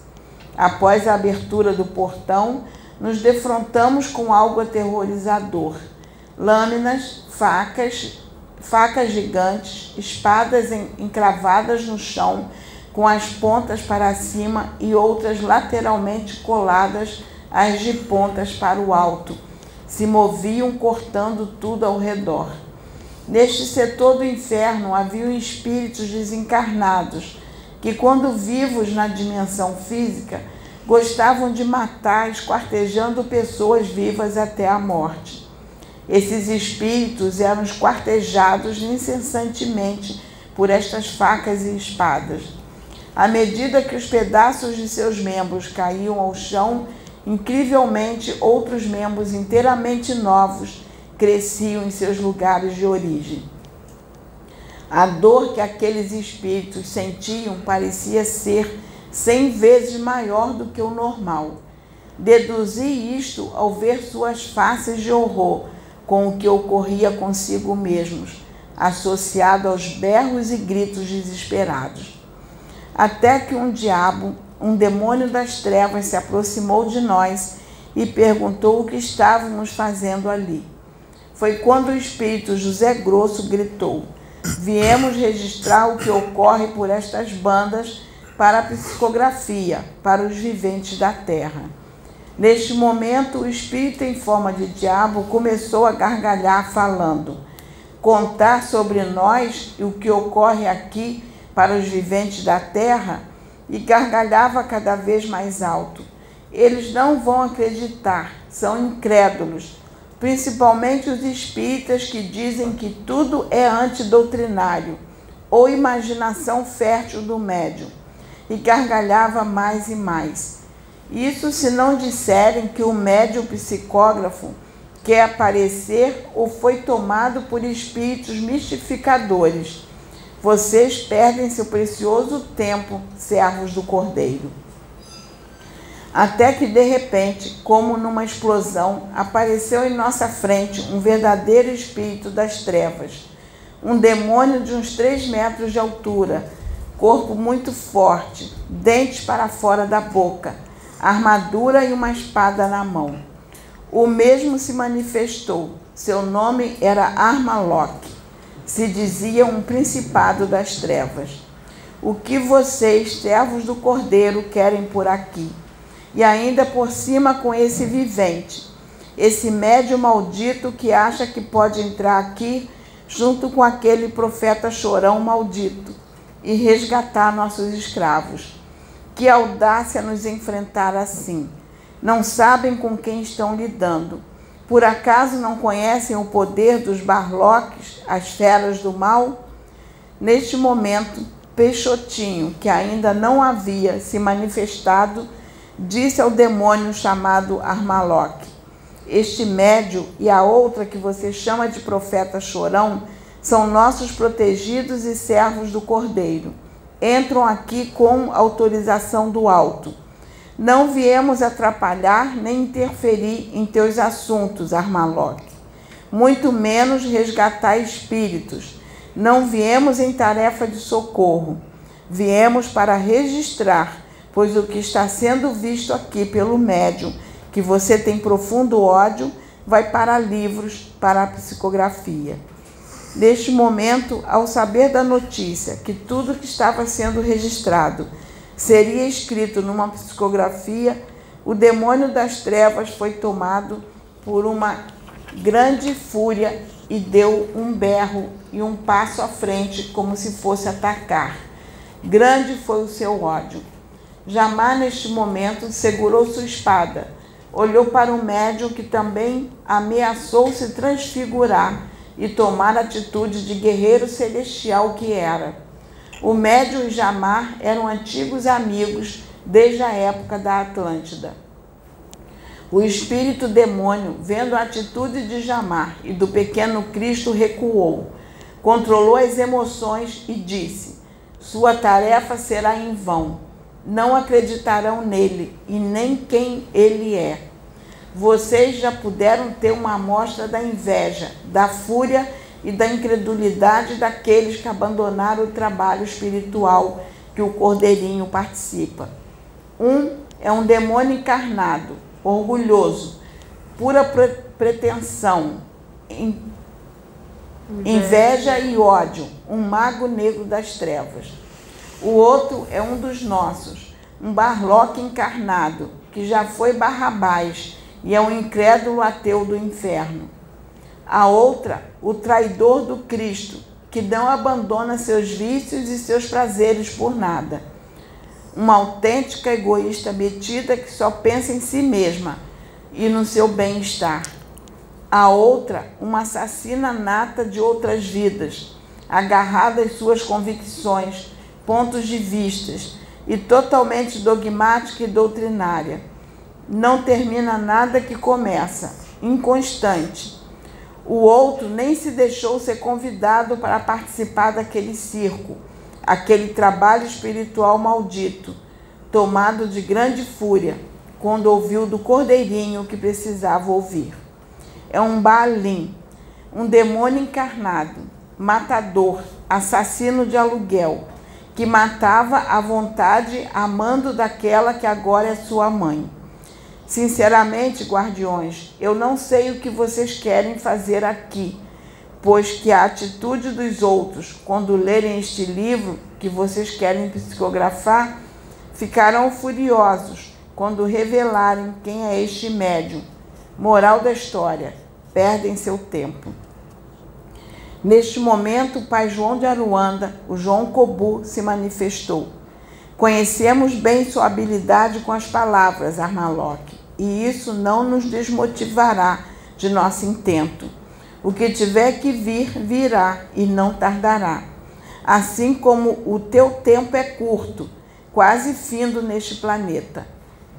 Após a abertura do portão, nos defrontamos com algo aterrorizador. Lâminas, facas, facas gigantes, espadas encravadas no chão, com as pontas para cima e outras lateralmente coladas as de pontas para o alto, se moviam cortando tudo ao redor. Neste setor do inferno haviam espíritos desencarnados que, quando vivos na dimensão física, gostavam de matar, esquartejando pessoas vivas até a morte. Esses espíritos eram esquartejados incessantemente por estas facas e espadas. À medida que os pedaços de seus membros caíam ao chão, incrivelmente outros membros inteiramente novos cresciam em seus lugares de origem. A dor que aqueles espíritos sentiam parecia ser cem vezes maior do que o normal. Deduzi isto ao ver suas faces de horror com o que ocorria consigo mesmos, associado aos berros e gritos desesperados. Até que um diabo, um demônio das trevas, se aproximou de nós e perguntou o que estávamos fazendo ali. Foi quando o espírito José Grosso gritou: Viemos registrar o que ocorre por estas bandas para a psicografia, para os viventes da terra. Neste momento, o espírito em forma de diabo começou a gargalhar, falando: Contar sobre nós e o que ocorre aqui para os viventes da terra, e gargalhava cada vez mais alto. Eles não vão acreditar, são incrédulos, principalmente os espíritas que dizem que tudo é antidoutrinário ou imaginação fértil do médium e gargalhava mais e mais. Isso se não disserem que o médium psicógrafo quer aparecer ou foi tomado por espíritos mistificadores. Vocês perdem seu precioso tempo, servos do Cordeiro. Até que de repente, como numa explosão, apareceu em nossa frente um verdadeiro espírito das trevas, um demônio de uns três metros de altura, corpo muito forte, dentes para fora da boca, armadura e uma espada na mão. O mesmo se manifestou. Seu nome era Armalok. Se dizia um principado das trevas. O que vocês, servos do Cordeiro, querem por aqui? E ainda por cima com esse vivente, esse médio maldito que acha que pode entrar aqui junto com aquele profeta chorão maldito e resgatar nossos escravos. Que audácia nos enfrentar assim! Não sabem com quem estão lidando. Por acaso não conhecem o poder dos barloques, as feras do mal? Neste momento, Peixotinho, que ainda não havia se manifestado, disse ao demônio chamado Armaloque: Este médio e a outra que você chama de profeta chorão são nossos protegidos e servos do Cordeiro. Entram aqui com autorização do alto. Não viemos atrapalhar nem interferir em teus assuntos, Armaloque. Muito menos resgatar espíritos. Não viemos em tarefa de socorro. Viemos para registrar, pois o que está sendo visto aqui pelo médium que você tem profundo ódio, vai para livros, para a psicografia. Neste momento, ao saber da notícia que tudo que estava sendo registrado seria escrito numa psicografia, o demônio das trevas foi tomado por uma grande fúria e deu um berro e um passo à frente, como se fosse atacar. Grande foi o seu ódio. Jamais neste momento segurou sua espada, olhou para o médium que também ameaçou se transfigurar e tomar atitude de guerreiro celestial que era. O médium e Jamar eram antigos amigos desde a época da Atlântida. O espírito demônio, vendo a atitude de Jamar e do pequeno Cristo, recuou, controlou as emoções e disse: Sua tarefa será em vão. Não acreditarão nele e nem quem ele é. Vocês já puderam ter uma amostra da inveja, da fúria e da incredulidade daqueles que abandonaram o trabalho espiritual que o Cordeirinho participa. Um é um demônio encarnado, orgulhoso, pura pretensão, inveja e ódio, um mago negro das trevas. O outro é um dos nossos, um barloque encarnado, que já foi Barrabás e é um incrédulo ateu do inferno. A outra, o traidor do Cristo, que não abandona seus vícios e seus prazeres por nada uma autêntica egoísta metida que só pensa em si mesma e no seu bem-estar. A outra, uma assassina nata de outras vidas, agarrada às suas convicções, pontos de vistas e totalmente dogmática e doutrinária. Não termina nada que começa, inconstante. O outro nem se deixou ser convidado para participar daquele circo aquele trabalho espiritual maldito, tomado de grande fúria, quando ouviu do cordeirinho que precisava ouvir. É um Baalim, um demônio encarnado, matador, assassino de aluguel, que matava à vontade, amando daquela que agora é sua mãe. Sinceramente, guardiões, eu não sei o que vocês querem fazer aqui pois que a atitude dos outros, quando lerem este livro que vocês querem psicografar, ficarão furiosos quando revelarem quem é este médium. Moral da história: perdem seu tempo. Neste momento, o pai João de Aruanda, o João Cobu, se manifestou. Conhecemos bem sua habilidade com as palavras, Armaloque, e isso não nos desmotivará de nosso intento o que tiver que vir, virá e não tardará. Assim como o teu tempo é curto, quase findo neste planeta.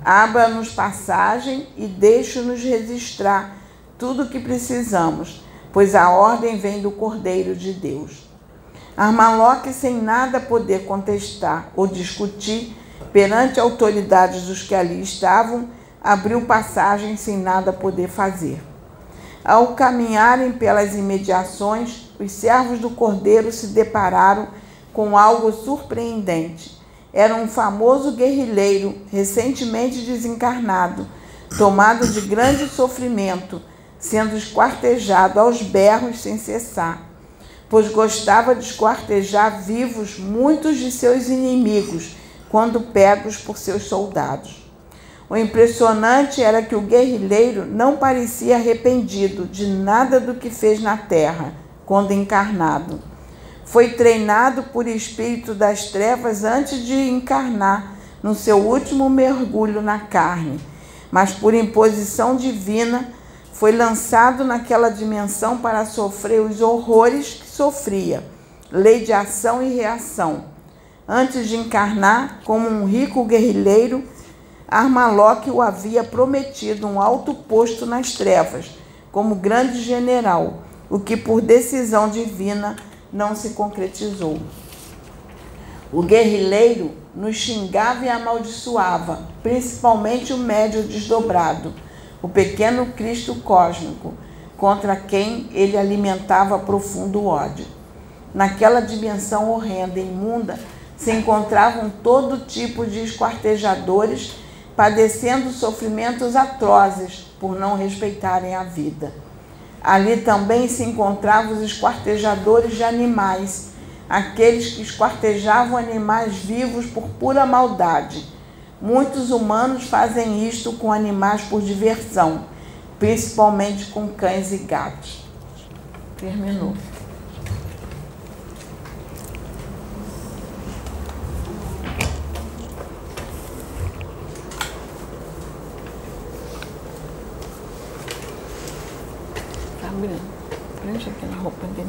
Abra-nos passagem e deixe-nos registrar tudo o que precisamos, pois a ordem vem do Cordeiro de Deus. Armaloque, sem nada poder contestar ou discutir perante a autoridade dos que ali estavam, abriu passagem sem nada poder fazer. Ao caminharem pelas imediações, os servos do cordeiro se depararam com algo surpreendente. Era um famoso guerrilheiro, recentemente desencarnado, tomado de grande sofrimento, sendo esquartejado aos berros sem cessar, pois gostava de esquartejar vivos muitos de seus inimigos, quando pegos por seus soldados. O impressionante era que o guerrilheiro não parecia arrependido de nada do que fez na terra quando encarnado. Foi treinado por espírito das trevas antes de encarnar no seu último mergulho na carne, mas por imposição divina foi lançado naquela dimensão para sofrer os horrores que sofria, lei de ação e reação. Antes de encarnar como um rico guerrilheiro, Armaloque o havia prometido um alto posto nas trevas, como grande general, o que por decisão divina não se concretizou. O guerrilheiro nos xingava e amaldiçoava, principalmente o médio desdobrado, o pequeno Cristo cósmico, contra quem ele alimentava profundo ódio. Naquela dimensão horrenda e imunda se encontravam todo tipo de esquartejadores padecendo sofrimentos atrozes por não respeitarem a vida. Ali também se encontravam os esquartejadores de animais, aqueles que esquartejavam animais vivos por pura maldade. Muitos humanos fazem isto com animais por diversão, principalmente com cães e gatos. Terminou. Prende aqui na roupa dele.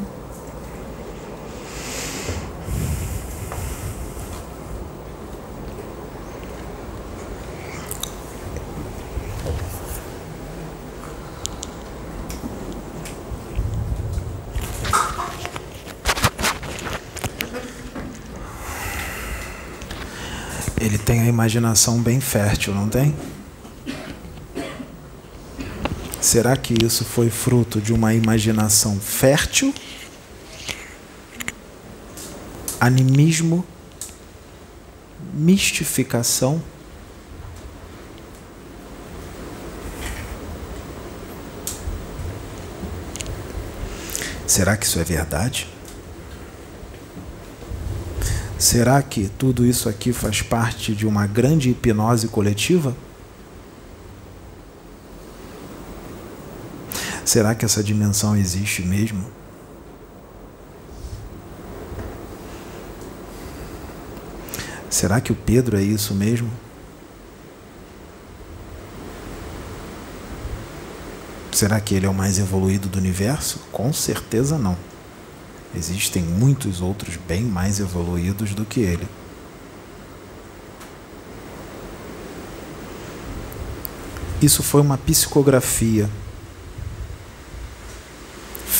Ele tem a imaginação bem fértil, não tem? Será que isso foi fruto de uma imaginação fértil? Animismo? Mistificação? Será que isso é verdade? Será que tudo isso aqui faz parte de uma grande hipnose coletiva? Será que essa dimensão existe mesmo? Será que o Pedro é isso mesmo? Será que ele é o mais evoluído do universo? Com certeza não. Existem muitos outros bem mais evoluídos do que ele. Isso foi uma psicografia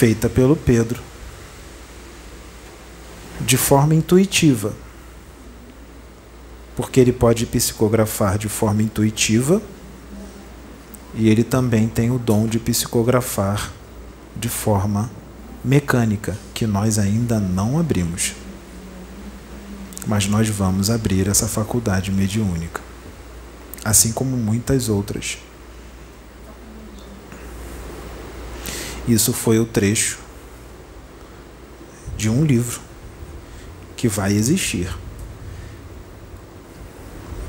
feita pelo Pedro de forma intuitiva. Porque ele pode psicografar de forma intuitiva e ele também tem o dom de psicografar de forma mecânica, que nós ainda não abrimos. Mas nós vamos abrir essa faculdade mediúnica, assim como muitas outras. Isso foi o trecho de um livro que vai existir,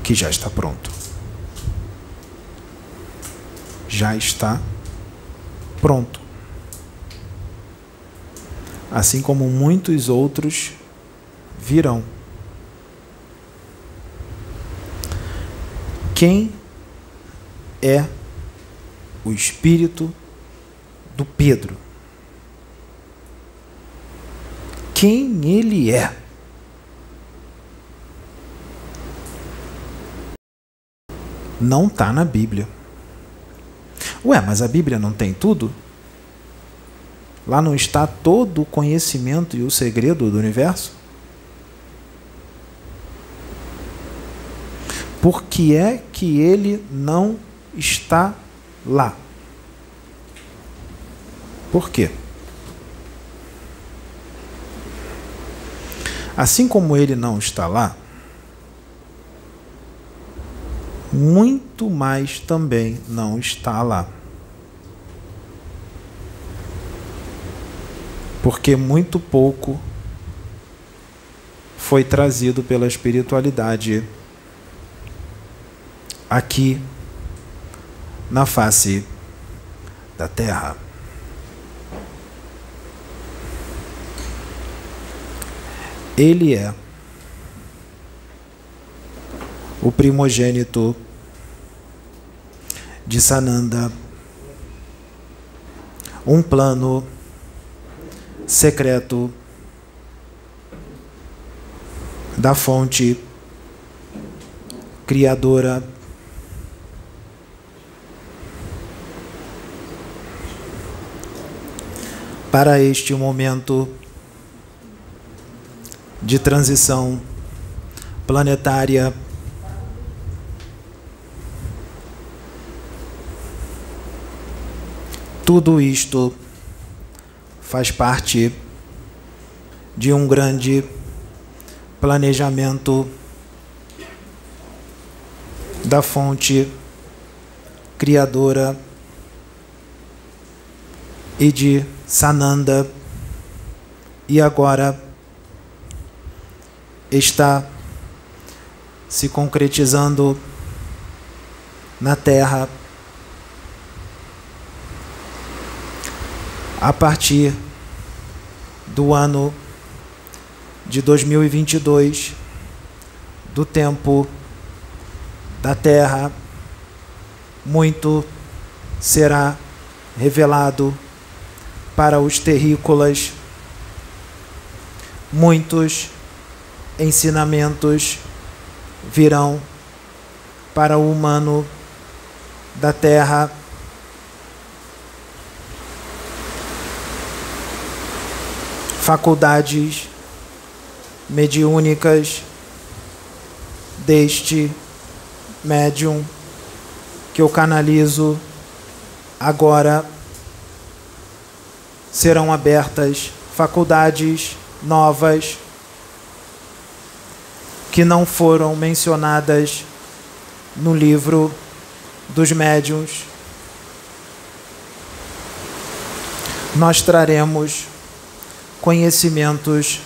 que já está pronto. Já está pronto. Assim como muitos outros virão. Quem é o Espírito do Pedro. Quem ele é? Não está na Bíblia. Ué, mas a Bíblia não tem tudo? Lá não está todo o conhecimento e o segredo do universo? Por que é que ele não está lá? Por quê? Assim como ele não está lá, muito mais também não está lá. Porque muito pouco foi trazido pela espiritualidade aqui na face da Terra. Ele é o primogênito de Sananda, um plano secreto da fonte criadora. Para este momento de transição planetária. Tudo isto faz parte de um grande planejamento da fonte criadora e de Sananda e agora está se concretizando na Terra a partir do ano de 2022, do tempo da Terra, muito será revelado para os terrícolas, muitos ensinamentos virão para o humano da terra. Faculdades mediúnicas deste médium que eu canalizo agora serão abertas faculdades novas que não foram mencionadas no livro dos médiuns. Nós traremos conhecimentos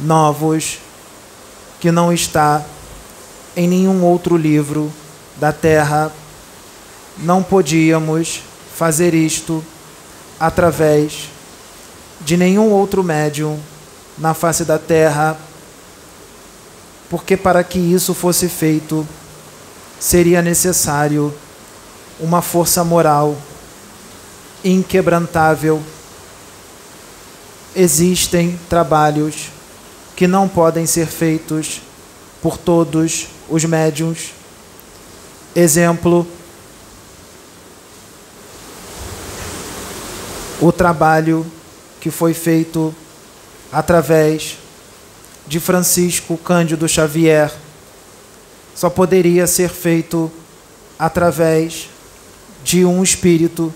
novos que não está em nenhum outro livro da terra. Não podíamos fazer isto através de nenhum outro médium na face da terra porque para que isso fosse feito, seria necessário uma força moral inquebrantável. Existem trabalhos que não podem ser feitos por todos os médiums. Exemplo, o trabalho que foi feito através de Francisco Cândido Xavier só poderia ser feito através de um espírito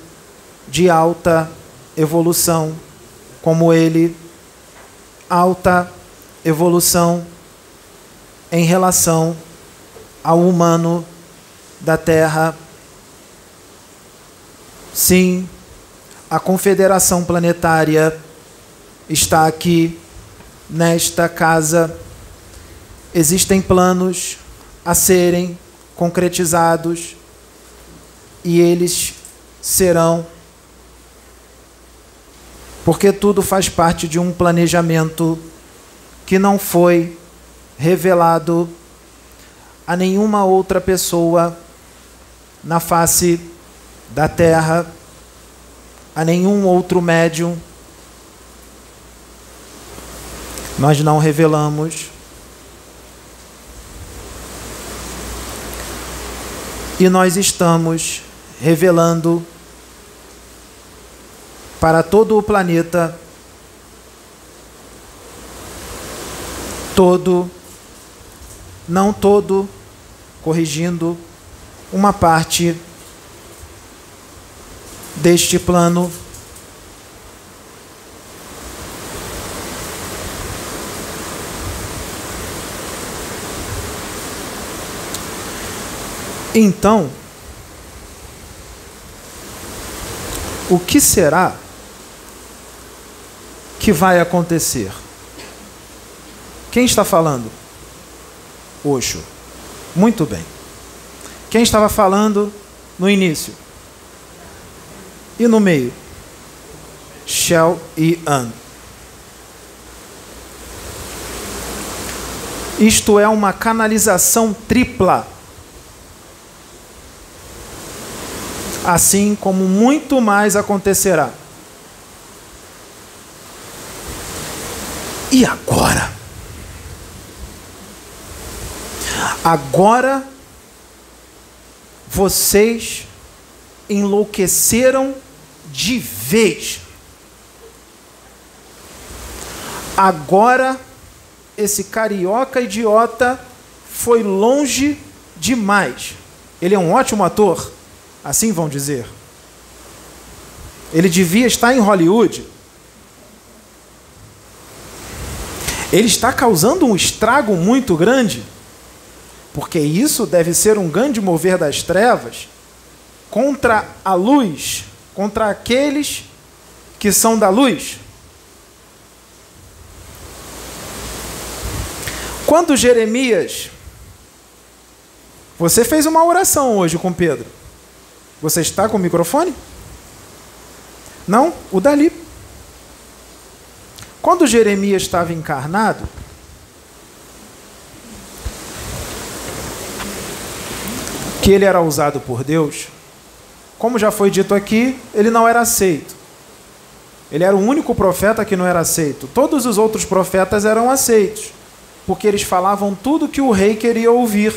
de alta evolução, como ele, alta evolução em relação ao humano da Terra. Sim, a Confederação Planetária está aqui nesta casa existem planos a serem concretizados e eles serão, porque tudo faz parte de um planejamento que não foi revelado a nenhuma outra pessoa na face da terra, a nenhum outro médium nós não revelamos. E nós estamos revelando para todo o planeta, todo, não todo, corrigindo, uma parte deste plano Então, o que será que vai acontecer? Quem está falando? Oxo. Muito bem. Quem estava falando no início? E no meio? Shell e An. Isto é uma canalização tripla assim como muito mais acontecerá. E agora? Agora vocês enlouqueceram de vez. Agora esse carioca idiota foi longe demais. Ele é um ótimo ator. Assim vão dizer. Ele devia estar em Hollywood. Ele está causando um estrago muito grande, porque isso deve ser um grande mover das trevas contra a luz, contra aqueles que são da luz. Quando Jeremias, você fez uma oração hoje com Pedro. Você está com o microfone? Não? O dali. Quando Jeremias estava encarnado, que ele era usado por Deus, como já foi dito aqui, ele não era aceito. Ele era o único profeta que não era aceito. Todos os outros profetas eram aceitos, porque eles falavam tudo que o rei queria ouvir.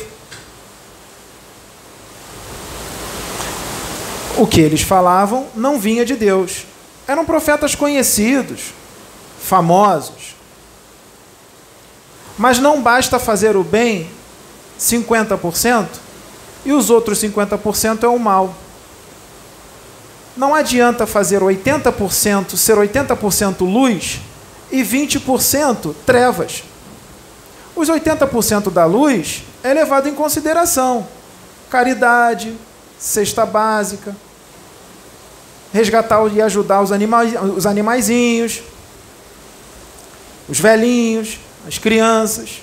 O que eles falavam não vinha de Deus. Eram profetas conhecidos, famosos. Mas não basta fazer o bem 50% e os outros 50% é o mal. Não adianta fazer 80%, ser 80% luz e 20% trevas. Os 80% da luz é levado em consideração. Caridade, cesta básica, resgatar e ajudar os, animais, os animaizinhos, os velhinhos, as crianças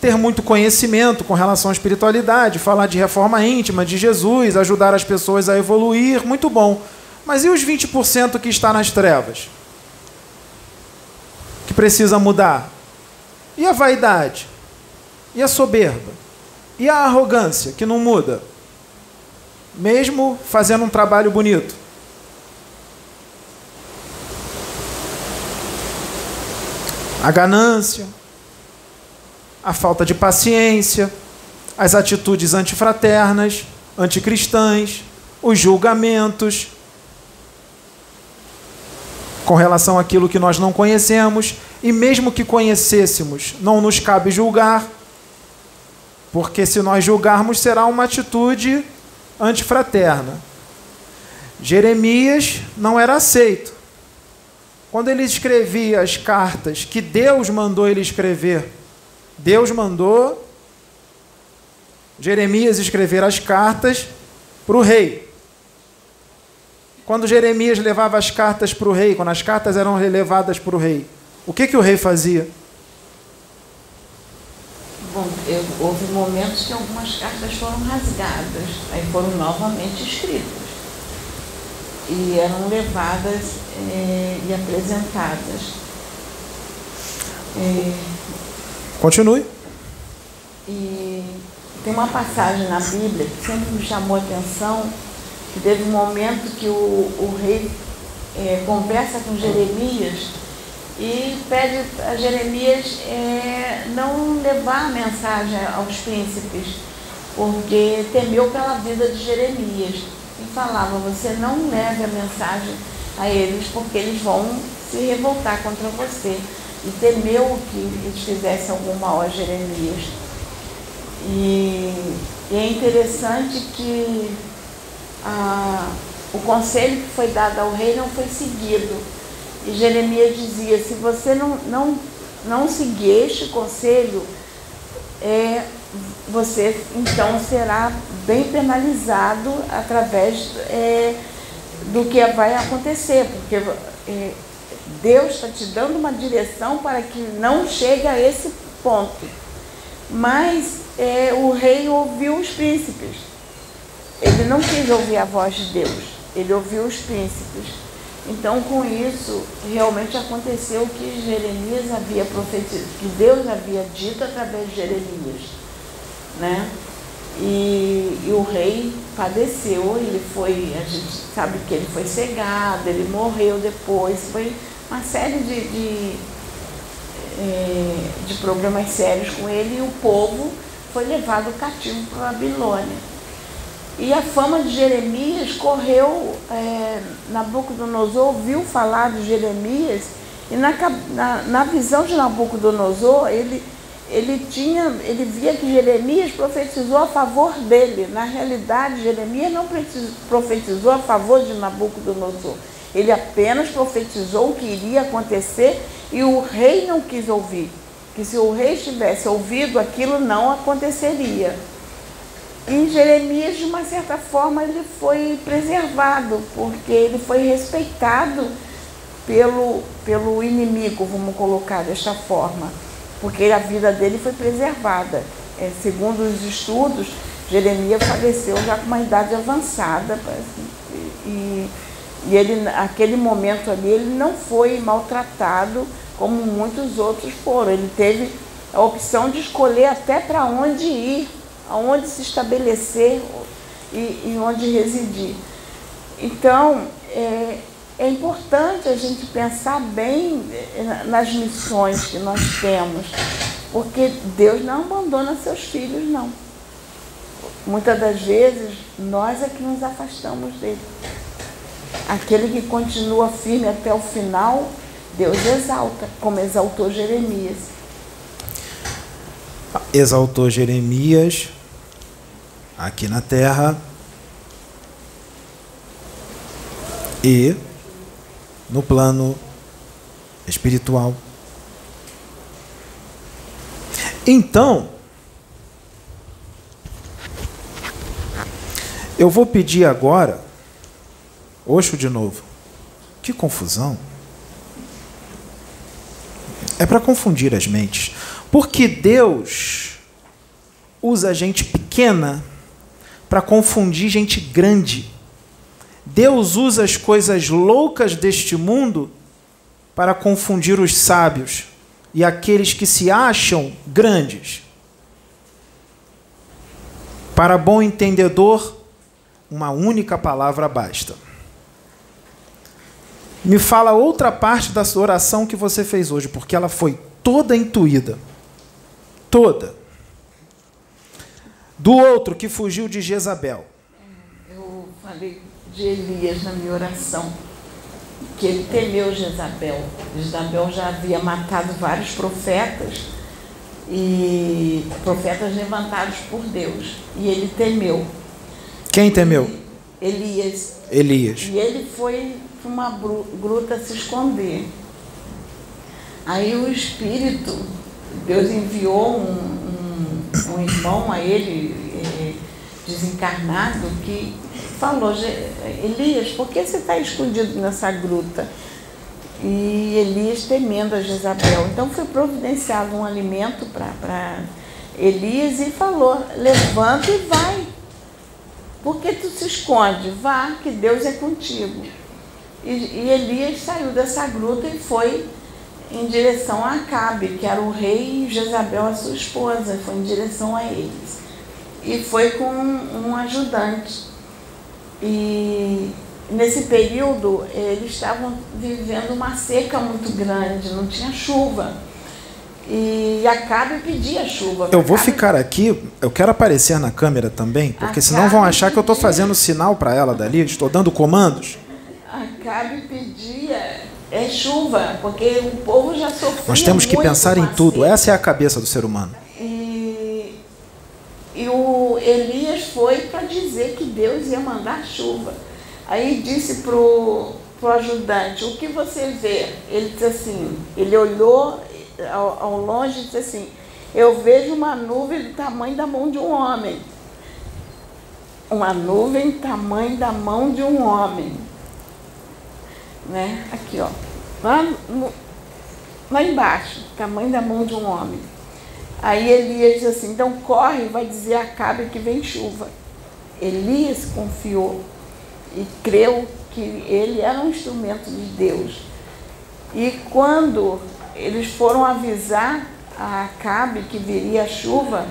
ter muito conhecimento com relação à espiritualidade, falar de reforma íntima de Jesus, ajudar as pessoas a evoluir, muito bom. Mas e os 20% que está nas trevas? Que precisa mudar? E a vaidade? E a soberba? E a arrogância que não muda? Mesmo fazendo um trabalho bonito. A ganância, a falta de paciência, as atitudes antifraternas, anticristãs, os julgamentos com relação àquilo que nós não conhecemos, e mesmo que conhecêssemos, não nos cabe julgar, porque se nós julgarmos será uma atitude antifraterna. Jeremias não era aceito. Quando ele escrevia as cartas que Deus mandou ele escrever Deus mandou Jeremias escrever as cartas para o rei. Quando Jeremias levava as cartas para o rei, quando as cartas eram levadas para o rei, o que, que o rei fazia? Eu, houve momentos que algumas cartas foram rasgadas, aí foram novamente escritas. E eram levadas é, e apresentadas. É, Continue. E tem uma passagem na Bíblia que sempre me chamou a atenção, que teve um momento que o, o rei é, conversa com Jeremias e pede a Jeremias é, não levar a mensagem aos príncipes, porque temeu pela vida de Jeremias. E falava, você não leve a mensagem a eles, porque eles vão se revoltar contra você e temeu que eles fizessem algum mal a Jeremias. E, e é interessante que a, o conselho que foi dado ao rei não foi seguido. E Jeremias dizia, se você não, não, não seguir este conselho, é, você então será bem penalizado através é, do que vai acontecer, porque é, Deus está te dando uma direção para que não chegue a esse ponto. Mas é, o rei ouviu os príncipes. Ele não quis ouvir a voz de Deus, ele ouviu os príncipes. Então, com isso, realmente aconteceu o que Jeremias havia profetizado, que Deus havia dito através de Jeremias. Né? E, e, o rei padeceu, ele foi, a gente sabe que ele foi cegado, ele morreu depois, foi uma série de, de, é, de problemas sérios com ele e o povo foi levado cativo para a Babilônia. E a fama de Jeremias correu, é, Nabucodonosor ouviu falar de Jeremias, e na, na, na visão de Nabucodonosor, ele, ele, tinha, ele via que Jeremias profetizou a favor dele. Na realidade, Jeremias não profetizou a favor de Nabucodonosor. Ele apenas profetizou o que iria acontecer e o rei não quis ouvir. que se o rei tivesse ouvido aquilo não aconteceria. E Jeremias, de uma certa forma, ele foi preservado, porque ele foi respeitado pelo, pelo inimigo, vamos colocar desta forma, porque a vida dele foi preservada. É, segundo os estudos, Jeremias faleceu já com uma idade avançada, e, e ele, naquele momento ali, ele não foi maltratado como muitos outros foram. Ele teve a opção de escolher até para onde ir, aonde se estabelecer e, e onde residir. Então, é, é importante a gente pensar bem é, nas missões que nós temos, porque Deus não abandona seus filhos, não. Muitas das vezes, nós é que nos afastamos dele. Aquele que continua firme até o final, Deus exalta, como exaltou Jeremias. Exaltou Jeremias aqui na terra e no plano espiritual. Então, eu vou pedir agora, Oxo de novo, que confusão. É para confundir as mentes. Porque Deus usa gente pequena para confundir gente grande. Deus usa as coisas loucas deste mundo para confundir os sábios e aqueles que se acham grandes. Para bom entendedor, uma única palavra basta. Me fala outra parte da sua oração que você fez hoje, porque ela foi toda intuída. Toda. Do outro que fugiu de Jezabel. Eu falei de Elias na minha oração, que ele temeu Jezabel. Jezabel já havia matado vários profetas e profetas levantados por Deus, e ele temeu. Quem temeu? Elias. Elias. E ele foi para uma gruta se esconder. Aí o Espírito, Deus enviou um, um, irmão a ele, eh, desencarnado, que falou, Elias, por que você está escondido nessa gruta? E Elias temendo a Jezabel. Então foi providenciado um alimento para Elias e falou, levanta e vai. Por que tu se esconde? Vá, que Deus é contigo. E, e Elias saiu dessa gruta e foi em direção a Acabe, que era o rei, e Jezabel, a sua esposa, foi em direção a eles. E foi com um ajudante. E nesse período eles estavam vivendo uma seca muito grande, não tinha chuva. E Acabe pedia chuva. Eu vou Acabe... ficar aqui, eu quero aparecer na câmera também, porque Acabe senão vão achar que eu estou fazendo sinal para ela dali, estou dando comandos. Acabe pedia é chuva, porque o povo já sofria Nós temos que pensar em tudo, essa é a cabeça do ser humano. E, e o Elias foi para dizer que Deus ia mandar chuva. Aí disse pro, pro ajudante, o que você vê? Ele disse assim, ele olhou ao, ao longe e disse assim, eu vejo uma nuvem do tamanho da mão de um homem. Uma nuvem do tamanho da mão de um homem. Né? Aqui, ó. Lá, no- lá embaixo, tamanho da mão de um homem. Aí Elias disse assim, então corre e vai dizer a Acabe que vem chuva. Elias confiou e creu que ele era um instrumento de Deus. E quando eles foram avisar a Acabe que viria a chuva,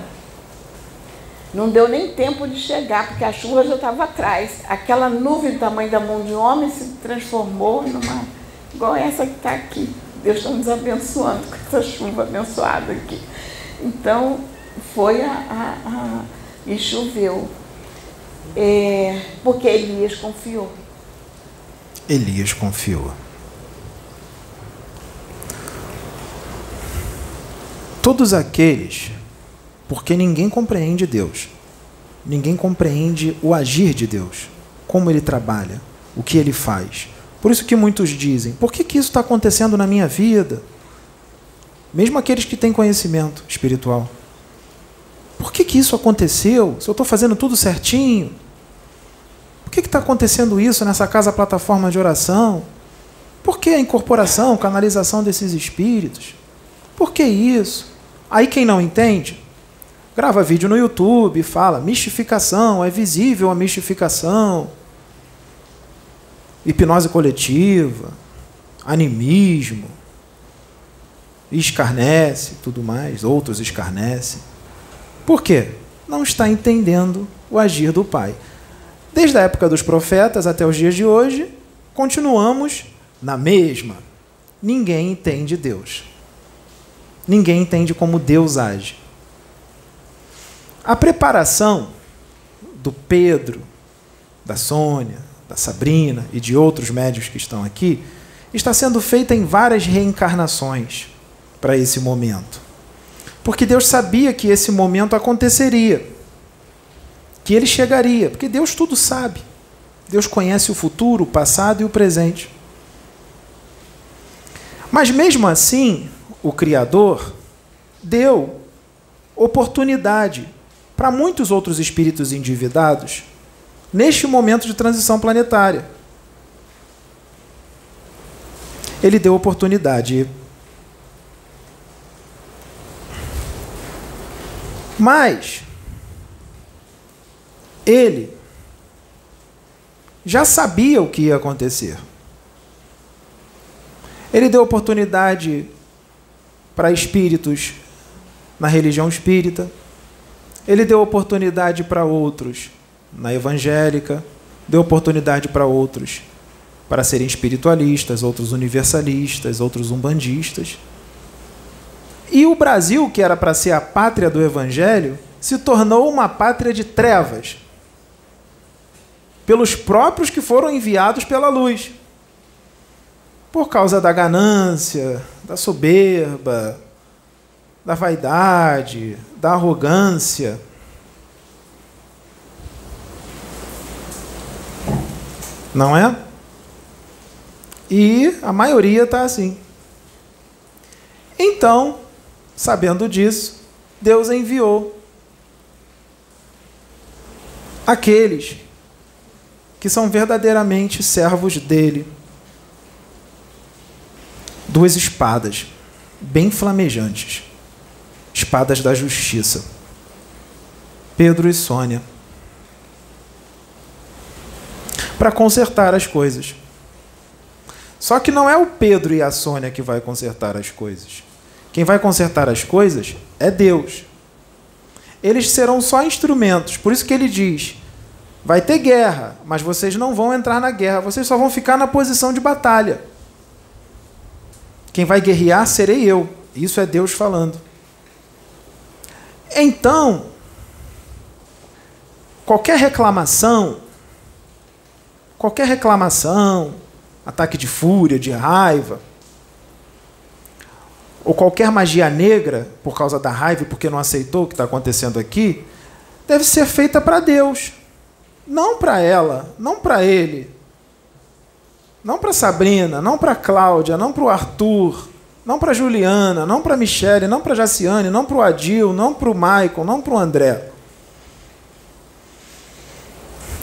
não deu nem tempo de chegar, porque a chuva já estava atrás. Aquela nuvem do tamanho da mão de homem se transformou numa. igual essa que está aqui. Deus está nos abençoando com essa chuva abençoada aqui. Então, foi a. a- a- e choveu. É, porque Elias confiou. Elias confiou. Todos aqueles, porque ninguém compreende Deus, ninguém compreende o agir de Deus, como ele trabalha, o que ele faz. Por isso que muitos dizem: por que, que isso está acontecendo na minha vida? mesmo aqueles que têm conhecimento espiritual. Por que, que isso aconteceu? Se eu estou fazendo tudo certinho? Por que está acontecendo isso nessa casa plataforma de oração? Por que a incorporação, canalização desses espíritos? Por que isso? Aí quem não entende, grava vídeo no YouTube, fala mistificação, é visível a mistificação, hipnose coletiva, animismo, escarnece, tudo mais, outros escarnecem. Por quê? Não está entendendo o agir do Pai. Desde a época dos profetas até os dias de hoje, continuamos na mesma. Ninguém entende Deus. Ninguém entende como Deus age. A preparação do Pedro, da Sônia, da Sabrina e de outros médios que estão aqui está sendo feita em várias reencarnações para esse momento. Porque Deus sabia que esse momento aconteceria, que ele chegaria, porque Deus tudo sabe. Deus conhece o futuro, o passado e o presente. Mas mesmo assim, o Criador deu oportunidade para muitos outros espíritos endividados neste momento de transição planetária. Ele deu oportunidade. Mas ele já sabia o que ia acontecer. Ele deu oportunidade para espíritos na religião espírita. Ele deu oportunidade para outros na evangélica, deu oportunidade para outros para serem espiritualistas, outros universalistas, outros umbandistas. E o Brasil, que era para ser a pátria do evangelho, se tornou uma pátria de trevas pelos próprios que foram enviados pela luz. Por causa da ganância, da soberba, da vaidade, da arrogância. Não é? E a maioria está assim. Então, sabendo disso, Deus enviou aqueles que são verdadeiramente servos dele. Duas espadas, bem flamejantes, espadas da justiça. Pedro e Sônia. Para consertar as coisas. Só que não é o Pedro e a Sônia que vai consertar as coisas. Quem vai consertar as coisas é Deus. Eles serão só instrumentos. Por isso que ele diz: vai ter guerra, mas vocês não vão entrar na guerra, vocês só vão ficar na posição de batalha. Quem vai guerrear serei eu. Isso é Deus falando. Então, qualquer reclamação, qualquer reclamação, ataque de fúria, de raiva, ou qualquer magia negra, por causa da raiva porque não aceitou o que está acontecendo aqui, deve ser feita para Deus, não para ela, não para ele, não para Sabrina, não para Cláudia, não para o Arthur, não para Juliana, não para Michele, não para Jaciane, não para o Adil, não para o Michael, não para o André.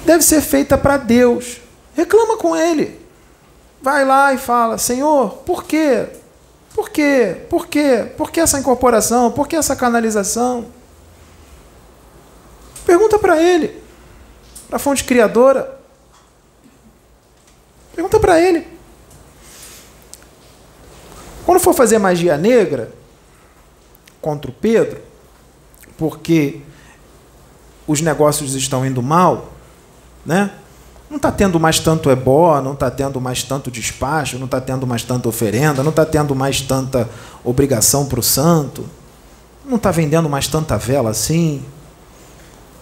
Deve ser feita para Deus. Reclama com ele vai lá e fala: Senhor, por quê? Por quê? Por quê? Por que essa incorporação? Por que essa canalização? Pergunta para ele, para a fonte criadora. Pergunta para ele. Quando for fazer magia negra contra o Pedro, porque os negócios estão indo mal, né? Não está tendo mais tanto ebó, não está tendo mais tanto despacho, não está tendo mais tanta oferenda, não está tendo mais tanta obrigação para o santo, não está vendendo mais tanta vela assim.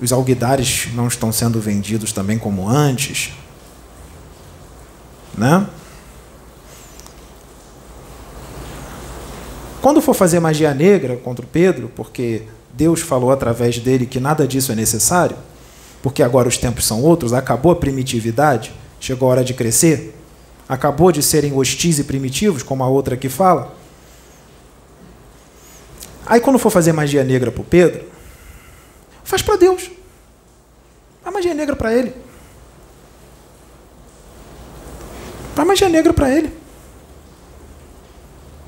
Os alguidares não estão sendo vendidos também como antes. Né? Quando for fazer magia negra contra o Pedro, porque Deus falou através dele que nada disso é necessário, porque agora os tempos são outros, acabou a primitividade, chegou a hora de crescer, acabou de serem hostis e primitivos, como a outra que fala. Aí quando for fazer magia negra para o Pedro, faz para Deus. A magia negra para ele. Faz magia negra para ele.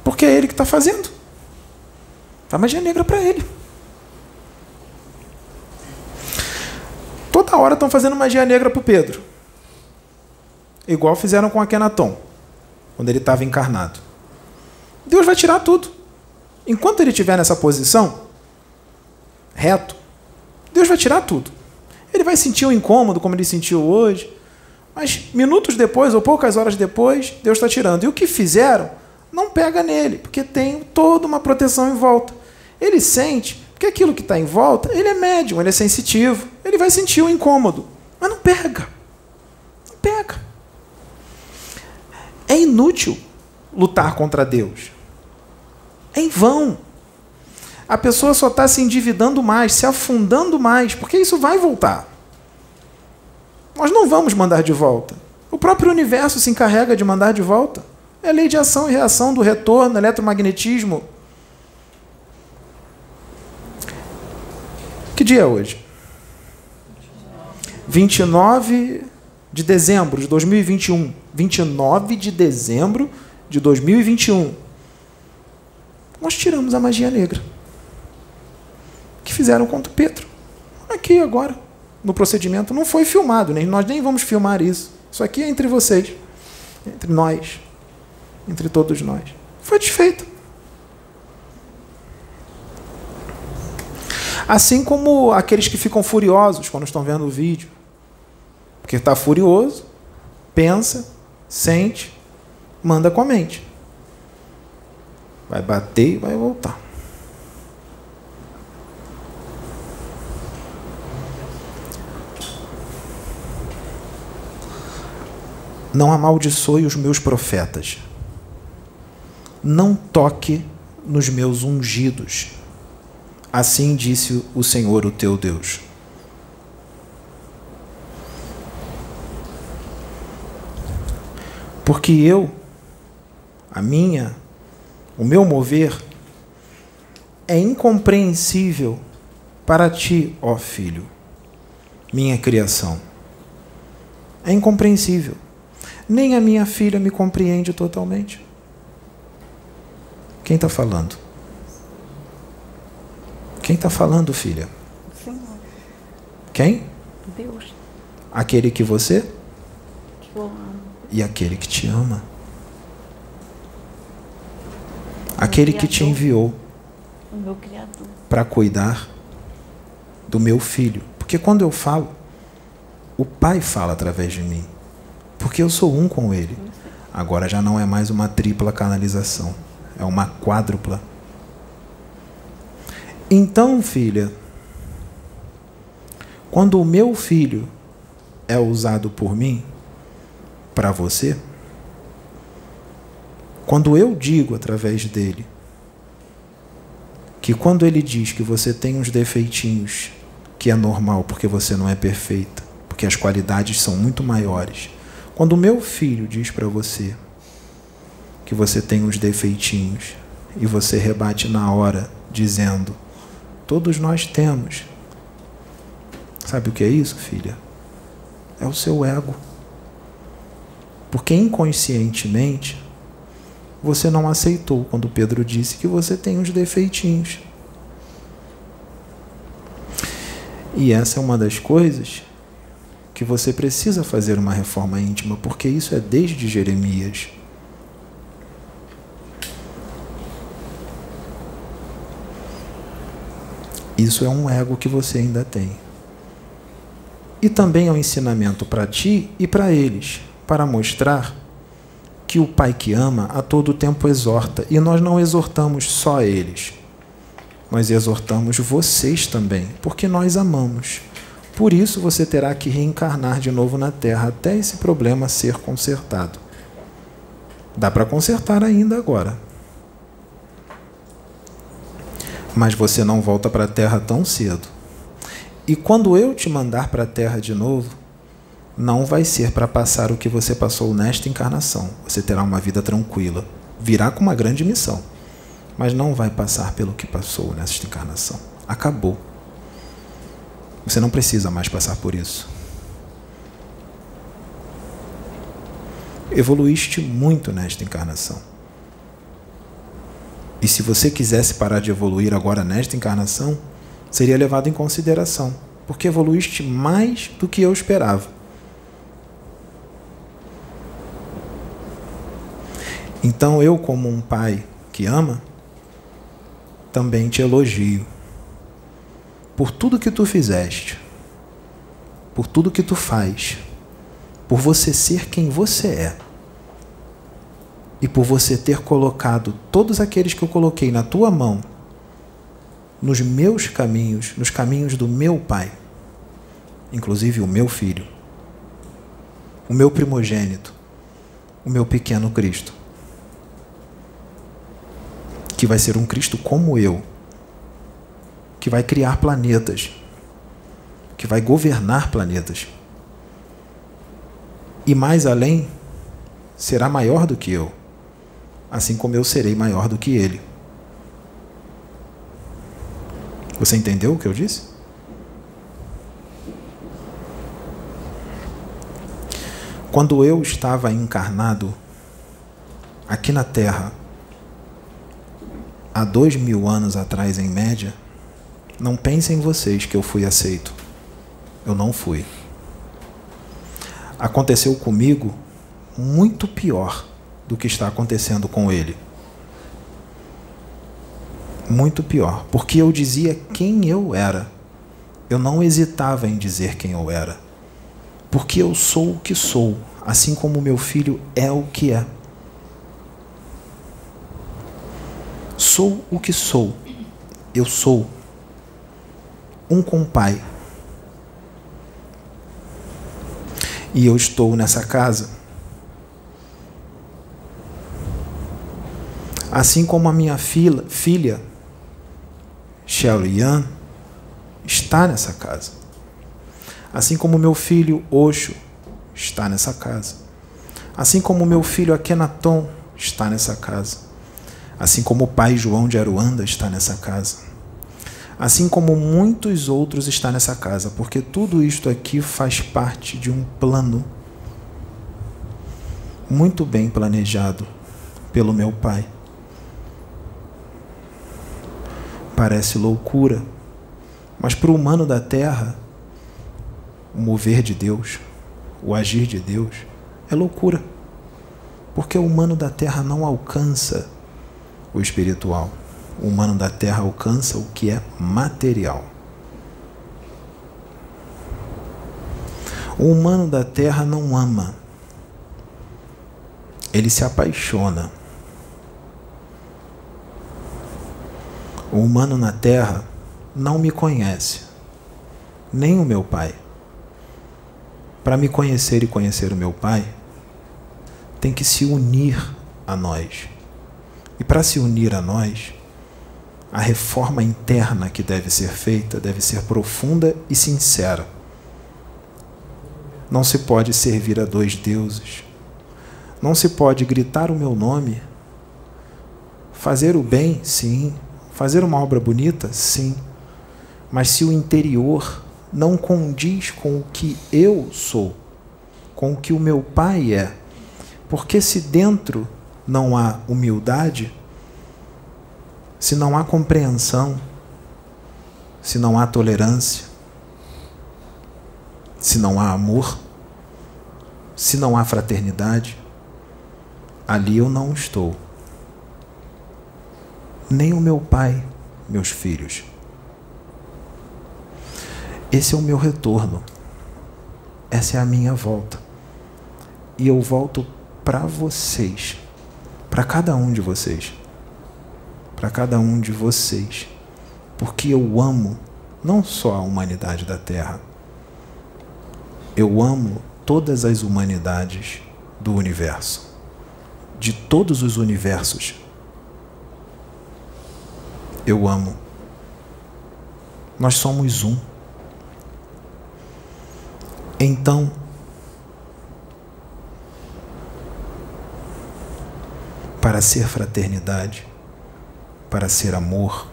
Porque é ele que está fazendo. Faz magia negra para ele. Toda hora estão fazendo magia negra para o Pedro. Igual fizeram com Akenaton, quando ele estava encarnado. Deus vai tirar tudo. Enquanto ele estiver nessa posição, reto, Deus vai tirar tudo. Ele vai sentir o um incômodo, como ele sentiu hoje, mas minutos depois, ou poucas horas depois, Deus está tirando. E o que fizeram, não pega nele, porque tem toda uma proteção em volta. Ele sente, porque aquilo que está em volta, ele é médium, ele é sensitivo, ele vai sentir o incômodo, mas não pega. Não pega. É inútil lutar contra Deus. É em vão. A pessoa só está se endividando mais, se afundando mais, porque isso vai voltar. Nós não vamos mandar de volta. O próprio universo se encarrega de mandar de volta. É a lei de ação e reação do retorno, eletromagnetismo. Que dia é hoje? 29 de dezembro de 2021. 29 de dezembro de 2021. Nós tiramos a magia negra. Que fizeram contra Pedro. Aqui agora, no procedimento. Não foi filmado, nem nós nem vamos filmar isso. Isso aqui é entre vocês, entre nós, entre todos nós. Foi desfeito. Assim como aqueles que ficam furiosos quando estão vendo o vídeo. Porque está furioso, pensa, sente, manda com a mente. Vai bater e vai voltar. Não amaldiçoe os meus profetas. Não toque nos meus ungidos. Assim disse o Senhor, o teu Deus. Porque eu, a minha, o meu mover, é incompreensível para ti, ó filho, minha criação. É incompreensível. Nem a minha filha me compreende totalmente. Quem está falando? Quem está falando, filha? Senhor. Quem? Deus. Aquele que você Que eu amo. e aquele que te ama. Aquele que te enviou O meu Criador. para cuidar do meu filho. Porque quando eu falo, o Pai fala através de mim. Porque eu sou um com Ele. Agora já não é mais uma tripla canalização, é uma quádrupla. Então, filha, quando o meu filho é usado por mim para você, quando eu digo através dele que quando ele diz que você tem uns defeitinhos, que é normal porque você não é perfeita, porque as qualidades são muito maiores. Quando o meu filho diz para você que você tem uns defeitinhos e você rebate na hora dizendo: Todos nós temos. Sabe o que é isso, filha? É o seu ego. Porque inconscientemente você não aceitou quando Pedro disse que você tem uns defeitinhos. E essa é uma das coisas que você precisa fazer uma reforma íntima, porque isso é desde Jeremias. Isso é um ego que você ainda tem. E também é um ensinamento para ti e para eles, para mostrar que o Pai que ama a todo tempo exorta. E nós não exortamos só eles, nós exortamos vocês também, porque nós amamos. Por isso você terá que reencarnar de novo na Terra até esse problema ser consertado. Dá para consertar ainda agora. Mas você não volta para a Terra tão cedo. E quando eu te mandar para a Terra de novo, não vai ser para passar o que você passou nesta encarnação. Você terá uma vida tranquila. Virá com uma grande missão. mas não vai passar pelo que passou nesta encarnação. Acabou. Você não precisa mais passar por isso. Evoluíste muito nesta encarnação. E se você quisesse parar de evoluir agora nesta encarnação, seria levado em consideração, porque evoluíste mais do que eu esperava. Então eu, como um pai que ama, também te elogio por tudo que tu fizeste, por tudo que tu faz, por você ser quem você é e por você ter colocado todos aqueles que eu coloquei na tua mão nos meus caminhos, nos caminhos do meu Pai, inclusive o meu filho, o meu primogênito, o meu pequeno Cristo, que vai ser um Cristo como eu, que vai criar planetas, que vai governar planetas. E mais além, será maior do que eu, assim como eu serei maior do que ele. Você entendeu o que eu disse? Quando eu estava encarnado aqui na Terra, há dois mil anos atrás, em média, não pensem vocês que eu fui aceito. Eu não fui. Aconteceu comigo muito pior do que está acontecendo com ele muito pior, porque eu dizia quem eu era. Eu não hesitava em dizer quem eu era. Porque eu sou o que sou, assim como meu filho é o que é. Sou o que sou. Eu sou um com o Pai. E eu estou nessa casa. Assim como a minha filha, filha Xiaolian está nessa casa. Assim como meu filho Osho está nessa casa. Assim como meu filho Akhenaton está nessa casa. Assim como o pai João de Aruanda está nessa casa. Assim como muitos outros está nessa casa, porque tudo isto aqui faz parte de um plano muito bem planejado pelo meu pai. Parece loucura, mas para o humano da terra, o mover de Deus, o agir de Deus, é loucura. Porque o humano da terra não alcança o espiritual. O humano da terra alcança o que é material. O humano da terra não ama, ele se apaixona. O humano na terra não me conhece, nem o meu pai. Para me conhecer e conhecer o meu pai, tem que se unir a nós. E para se unir a nós, a reforma interna que deve ser feita deve ser profunda e sincera. Não se pode servir a dois deuses. Não se pode gritar o meu nome. Fazer o bem, sim, Fazer uma obra bonita? Sim. Mas se o interior não condiz com o que eu sou, com o que o meu pai é, porque se dentro não há humildade, se não há compreensão, se não há tolerância, se não há amor, se não há fraternidade, ali eu não estou nem o meu pai, meus filhos. Esse é o meu retorno. Essa é a minha volta. E eu volto para vocês, para cada um de vocês. Para cada um de vocês. Porque eu amo não só a humanidade da Terra. Eu amo todas as humanidades do universo. De todos os universos eu amo. Nós somos um. Então, para ser fraternidade, para ser amor,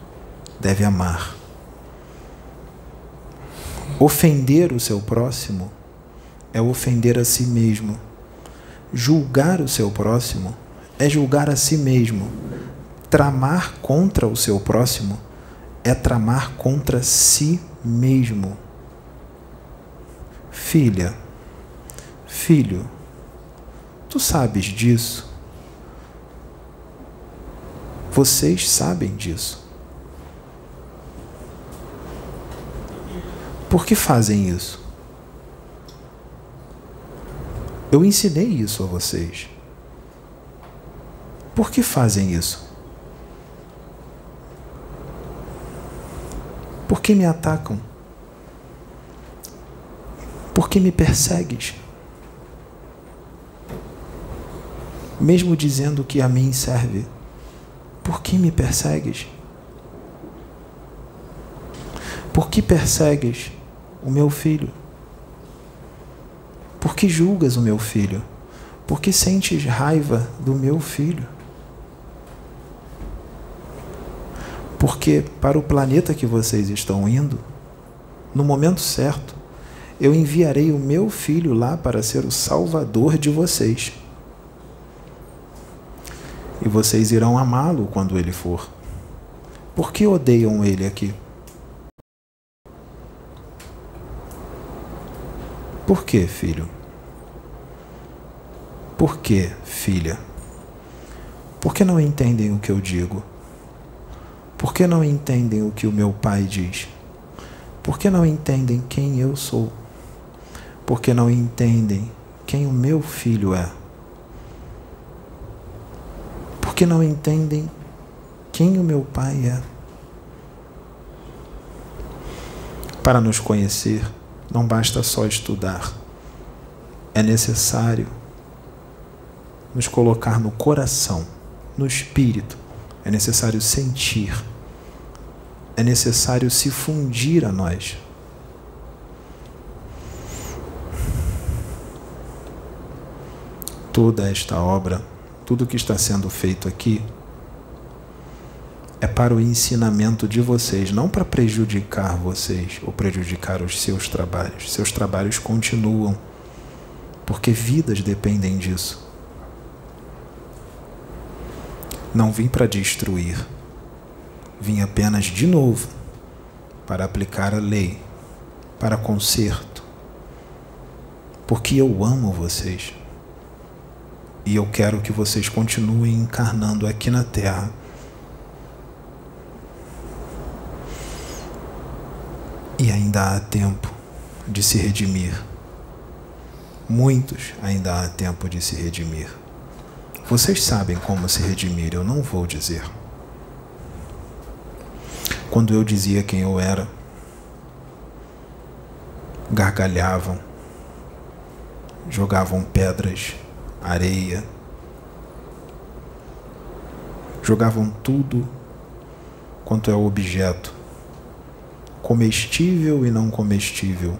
deve amar. Ofender o seu próximo é ofender a si mesmo. Julgar o seu próximo é julgar a si mesmo. Tramar contra o seu próximo é tramar contra si mesmo. Filha, filho, tu sabes disso? Vocês sabem disso. Por que fazem isso? Eu ensinei isso a vocês. Por que fazem isso? Por que me atacam? Por que me persegues? Mesmo dizendo que a mim serve, por que me persegues? Por que persegues o meu filho? Por que julgas o meu filho? Por que sentes raiva do meu filho? Porque para o planeta que vocês estão indo, no momento certo, eu enviarei o meu filho lá para ser o salvador de vocês. E vocês irão amá-lo quando ele for. Por que odeiam ele aqui? Por que, filho? Por que, filha? Por que não entendem o que eu digo? Por que não entendem o que o meu pai diz? Por que não entendem quem eu sou? Por que não entendem quem o meu filho é? Por que não entendem quem o meu pai é? Para nos conhecer, não basta só estudar. É necessário nos colocar no coração, no espírito. É necessário sentir. É necessário se fundir a nós. Toda esta obra, tudo que está sendo feito aqui, é para o ensinamento de vocês, não para prejudicar vocês ou prejudicar os seus trabalhos. Seus trabalhos continuam, porque vidas dependem disso. Não vim para destruir, vim apenas de novo para aplicar a lei, para conserto, porque eu amo vocês e eu quero que vocês continuem encarnando aqui na Terra E ainda há tempo de se redimir. Muitos ainda há tempo de se redimir. Vocês sabem como se redimir, eu não vou dizer. Quando eu dizia quem eu era, gargalhavam, jogavam pedras, areia, jogavam tudo quanto é objeto comestível e não comestível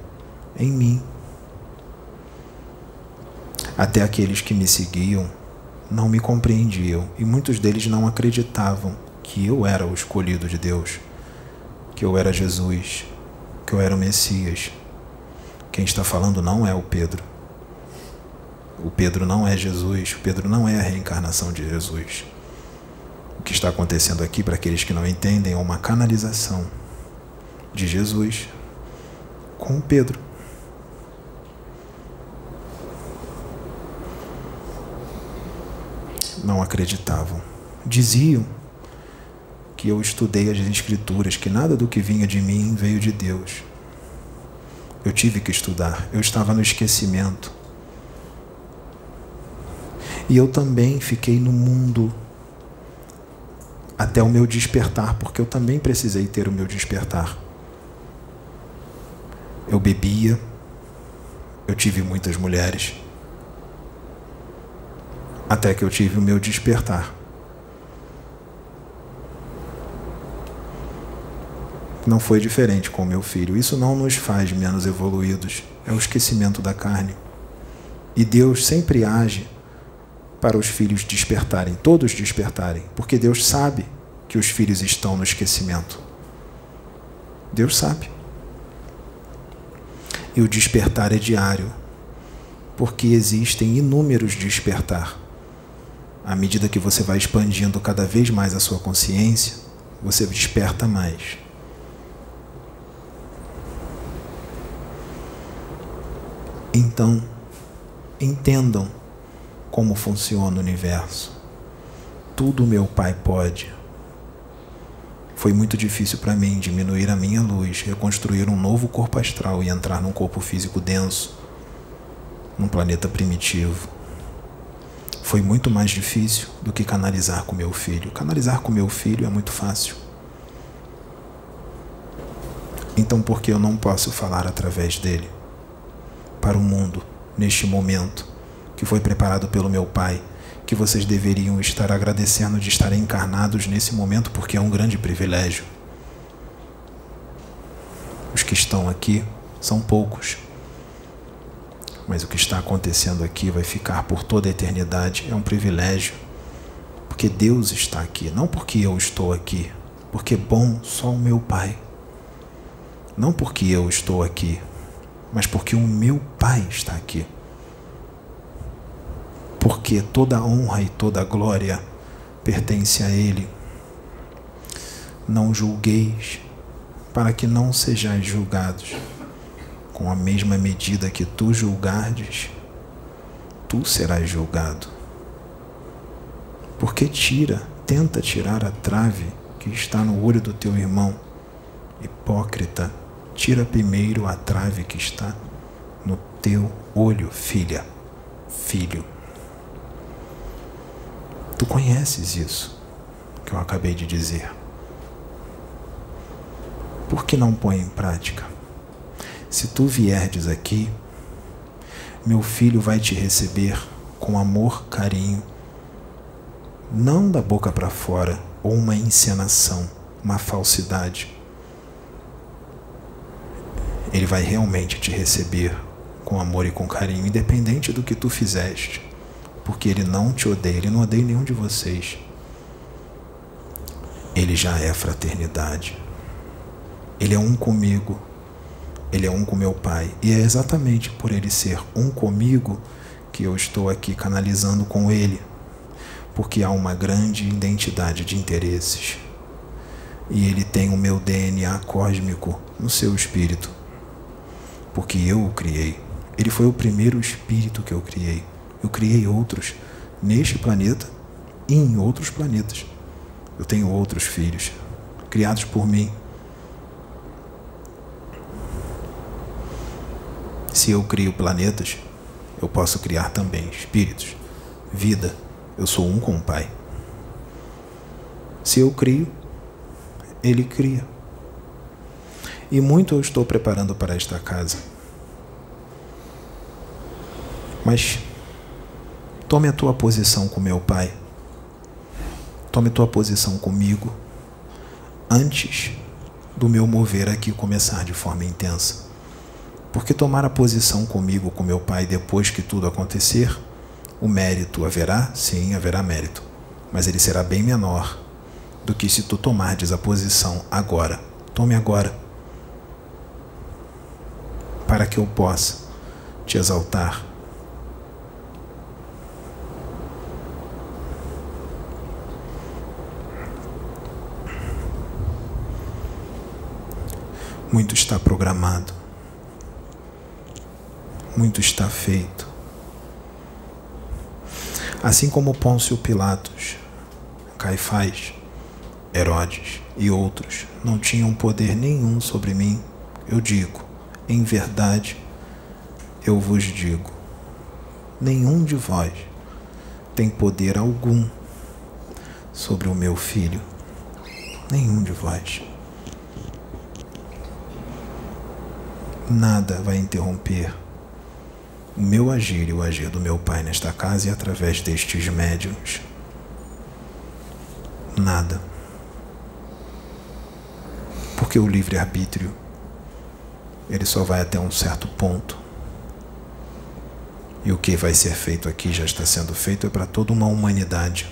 em mim. Até aqueles que me seguiam não me compreendiam e muitos deles não acreditavam que eu era o escolhido de Deus, que eu era Jesus, que eu era o Messias. Quem está falando não é o Pedro. O Pedro não é Jesus, o Pedro não é a reencarnação de Jesus. O que está acontecendo aqui, para aqueles que não entendem, é uma canalização de Jesus com Pedro. Não acreditavam. Diziam que eu estudei as Escrituras, que nada do que vinha de mim veio de Deus. Eu tive que estudar, eu estava no esquecimento. E eu também fiquei no mundo até o meu despertar, porque eu também precisei ter o meu despertar eu bebia, eu tive muitas mulheres, até que eu tive o meu despertar. Não foi diferente com meu filho. Isso não nos faz menos evoluídos. É o esquecimento da carne. E Deus sempre age para os filhos despertarem, todos despertarem, porque Deus sabe que os filhos estão no esquecimento? Deus sabe. E o despertar é diário, porque existem inúmeros despertar. À medida que você vai expandindo cada vez mais a sua consciência, você desperta mais. Então, entendam como funciona o universo. Tudo meu Pai pode. Foi muito difícil para mim diminuir a minha luz, reconstruir um novo corpo astral e entrar num corpo físico denso, num planeta primitivo. Foi muito mais difícil do que canalizar com meu filho. Canalizar com meu filho é muito fácil. Então, por que eu não posso falar através dele? Para o mundo neste momento que foi preparado pelo meu Pai, que vocês deveriam estar agradecendo de estar encarnados nesse momento, porque é um grande privilégio. Os que estão aqui são poucos, mas o que está acontecendo aqui vai ficar por toda a eternidade. É um privilégio, porque Deus está aqui, não porque eu estou aqui, porque bom só o meu Pai. Não porque eu estou aqui, mas porque o meu Pai está aqui. Porque toda a honra e toda a glória pertence a Ele. Não julgueis, para que não sejais julgados. Com a mesma medida que tu julgardes, tu serás julgado. Porque tira, tenta tirar a trave que está no olho do teu irmão, hipócrita Tira primeiro a trave que está no teu olho, filha, filho. Tu conheces isso que eu acabei de dizer. Por que não põe em prática? Se tu vierdes aqui, meu filho vai te receber com amor, carinho, não da boca para fora ou uma encenação, uma falsidade ele vai realmente te receber com amor e com carinho, independente do que tu fizeste. Porque ele não te odeia, ele não odeia nenhum de vocês. Ele já é fraternidade. Ele é um comigo. Ele é um com meu Pai. E é exatamente por ele ser um comigo que eu estou aqui canalizando com ele. Porque há uma grande identidade de interesses. E ele tem o meu DNA cósmico no seu espírito porque eu o criei. Ele foi o primeiro espírito que eu criei. Eu criei outros neste planeta e em outros planetas. Eu tenho outros filhos criados por mim. Se eu crio planetas, eu posso criar também espíritos, vida. Eu sou um com o Pai. Se eu crio, Ele cria e muito eu estou preparando para esta casa. Mas tome a tua posição com meu Pai. Tome a tua posição comigo antes do meu mover aqui começar de forma intensa. Porque tomar a posição comigo, com meu Pai, depois que tudo acontecer, o mérito haverá? Sim, haverá mérito. Mas ele será bem menor do que se tu tomardes a posição agora. Tome agora para que eu possa te exaltar. Muito está programado, muito está feito. Assim como Pôncio Pilatos, Caifás, Herodes e outros não tinham poder nenhum sobre mim, eu digo: em verdade, eu vos digo: nenhum de vós tem poder algum sobre o meu filho. Nenhum de vós. Nada vai interromper o meu agir e o agir do meu Pai nesta casa e através destes médiums. Nada. Porque o livre-arbítrio ele só vai até um certo ponto. E o que vai ser feito aqui já está sendo feito é para toda uma humanidade.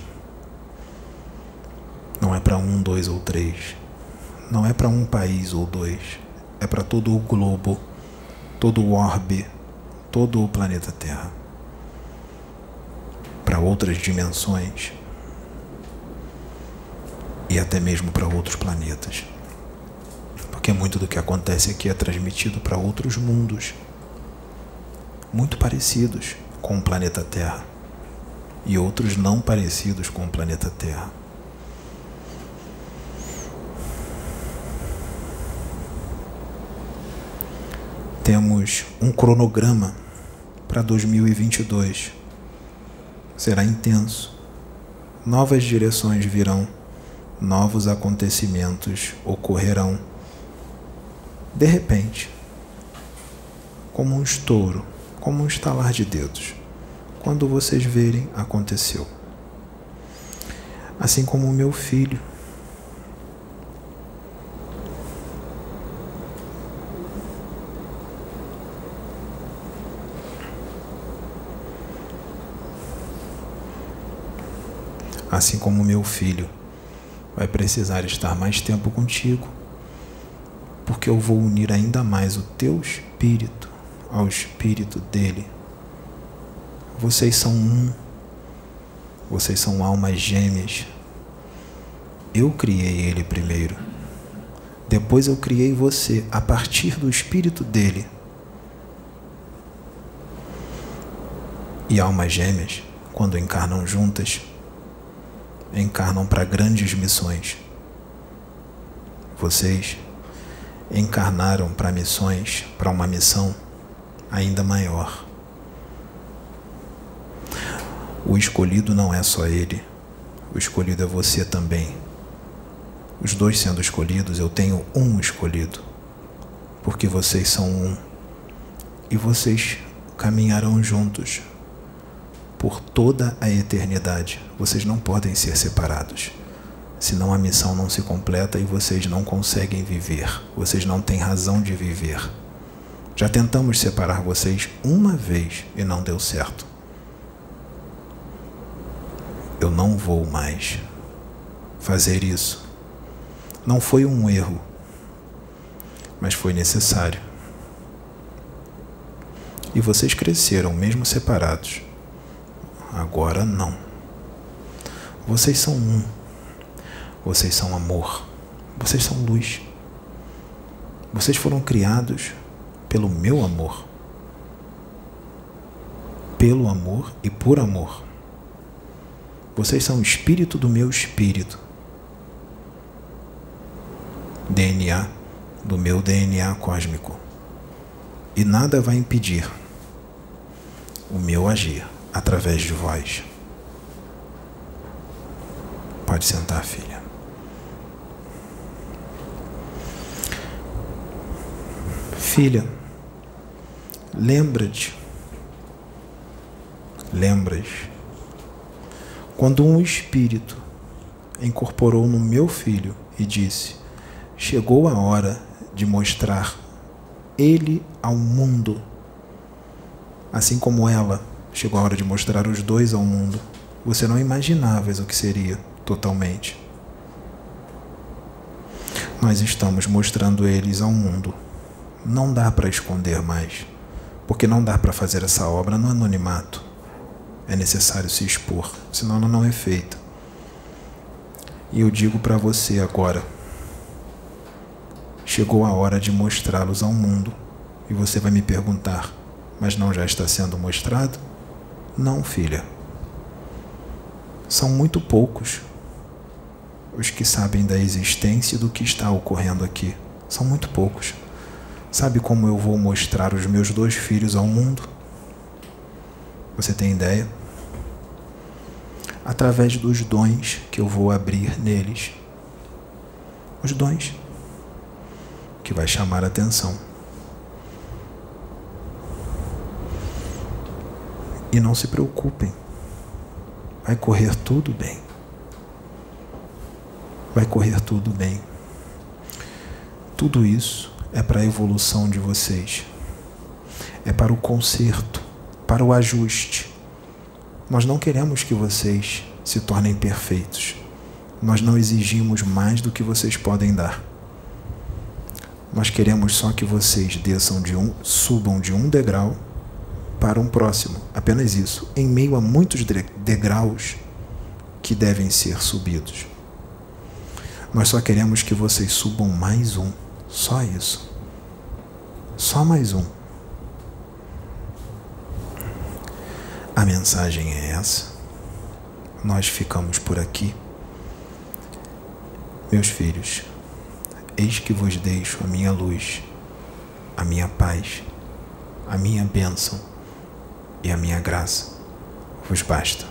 Não é para um, dois ou três. Não é para um país ou dois. É para todo o globo, todo o orbe, todo o planeta Terra. Para outras dimensões e até mesmo para outros planetas. Porque muito do que acontece aqui é transmitido para outros mundos muito parecidos com o planeta Terra e outros não parecidos com o planeta Terra. Temos um cronograma para 2022. Será intenso. Novas direções virão, novos acontecimentos ocorrerão. De repente, como um estouro, como um estalar de dedos. Quando vocês verem, aconteceu. Assim como o meu filho. Assim como o meu filho vai precisar estar mais tempo contigo, porque eu vou unir ainda mais o teu espírito ao espírito dele. Vocês são um. Vocês são almas gêmeas. Eu criei ele primeiro. Depois eu criei você a partir do espírito dele. E almas gêmeas, quando encarnam juntas, encarnam para grandes missões. Vocês encarnaram para missões, para uma missão ainda maior. O escolhido não é só ele, o escolhido é você também. Os dois sendo escolhidos, eu tenho um escolhido, porque vocês são um e vocês caminharão juntos por toda a eternidade. Vocês não podem ser separados, senão a missão não se completa e vocês não conseguem viver, vocês não têm razão de viver. Já tentamos separar vocês uma vez e não deu certo. Eu não vou mais fazer isso. Não foi um erro, mas foi necessário. E vocês cresceram mesmo separados. Agora não. Vocês são um. Vocês são amor. Vocês são luz. Vocês foram criados pelo meu amor. Pelo amor e por amor. Vocês são o espírito do meu espírito. DNA do meu DNA cósmico. E nada vai impedir o meu agir através de vós. Pode sentar, filha. Filha, lembra-te, lembras, quando um espírito incorporou no meu filho e disse: Chegou a hora de mostrar ele ao mundo, assim como ela chegou a hora de mostrar os dois ao mundo. Você não imaginavas o que seria totalmente. Nós estamos mostrando eles ao mundo. Não dá para esconder mais, porque não dá para fazer essa obra no anonimato. É necessário se expor, senão ela não é feita. E eu digo para você agora: chegou a hora de mostrá-los ao mundo. E você vai me perguntar: mas não já está sendo mostrado? Não, filha. São muito poucos os que sabem da existência e do que está ocorrendo aqui. São muito poucos. Sabe como eu vou mostrar os meus dois filhos ao mundo? Você tem ideia? Através dos dons que eu vou abrir neles. Os dons que vai chamar a atenção. E não se preocupem, vai correr tudo bem. Vai correr tudo bem. Tudo isso é para a evolução de vocês, é para o conserto, para o ajuste. Nós não queremos que vocês se tornem perfeitos, Nós não exigimos mais do que vocês podem dar. Nós queremos só que vocês desçam de um, subam de um degrau para um próximo. Apenas isso. Em meio a muitos degraus que devem ser subidos. Nós só queremos que vocês subam mais um. Só isso. Só mais um. A mensagem é essa. Nós ficamos por aqui. Meus filhos, eis que vos deixo a minha luz, a minha paz, a minha bênção e a minha graça. Vos basta.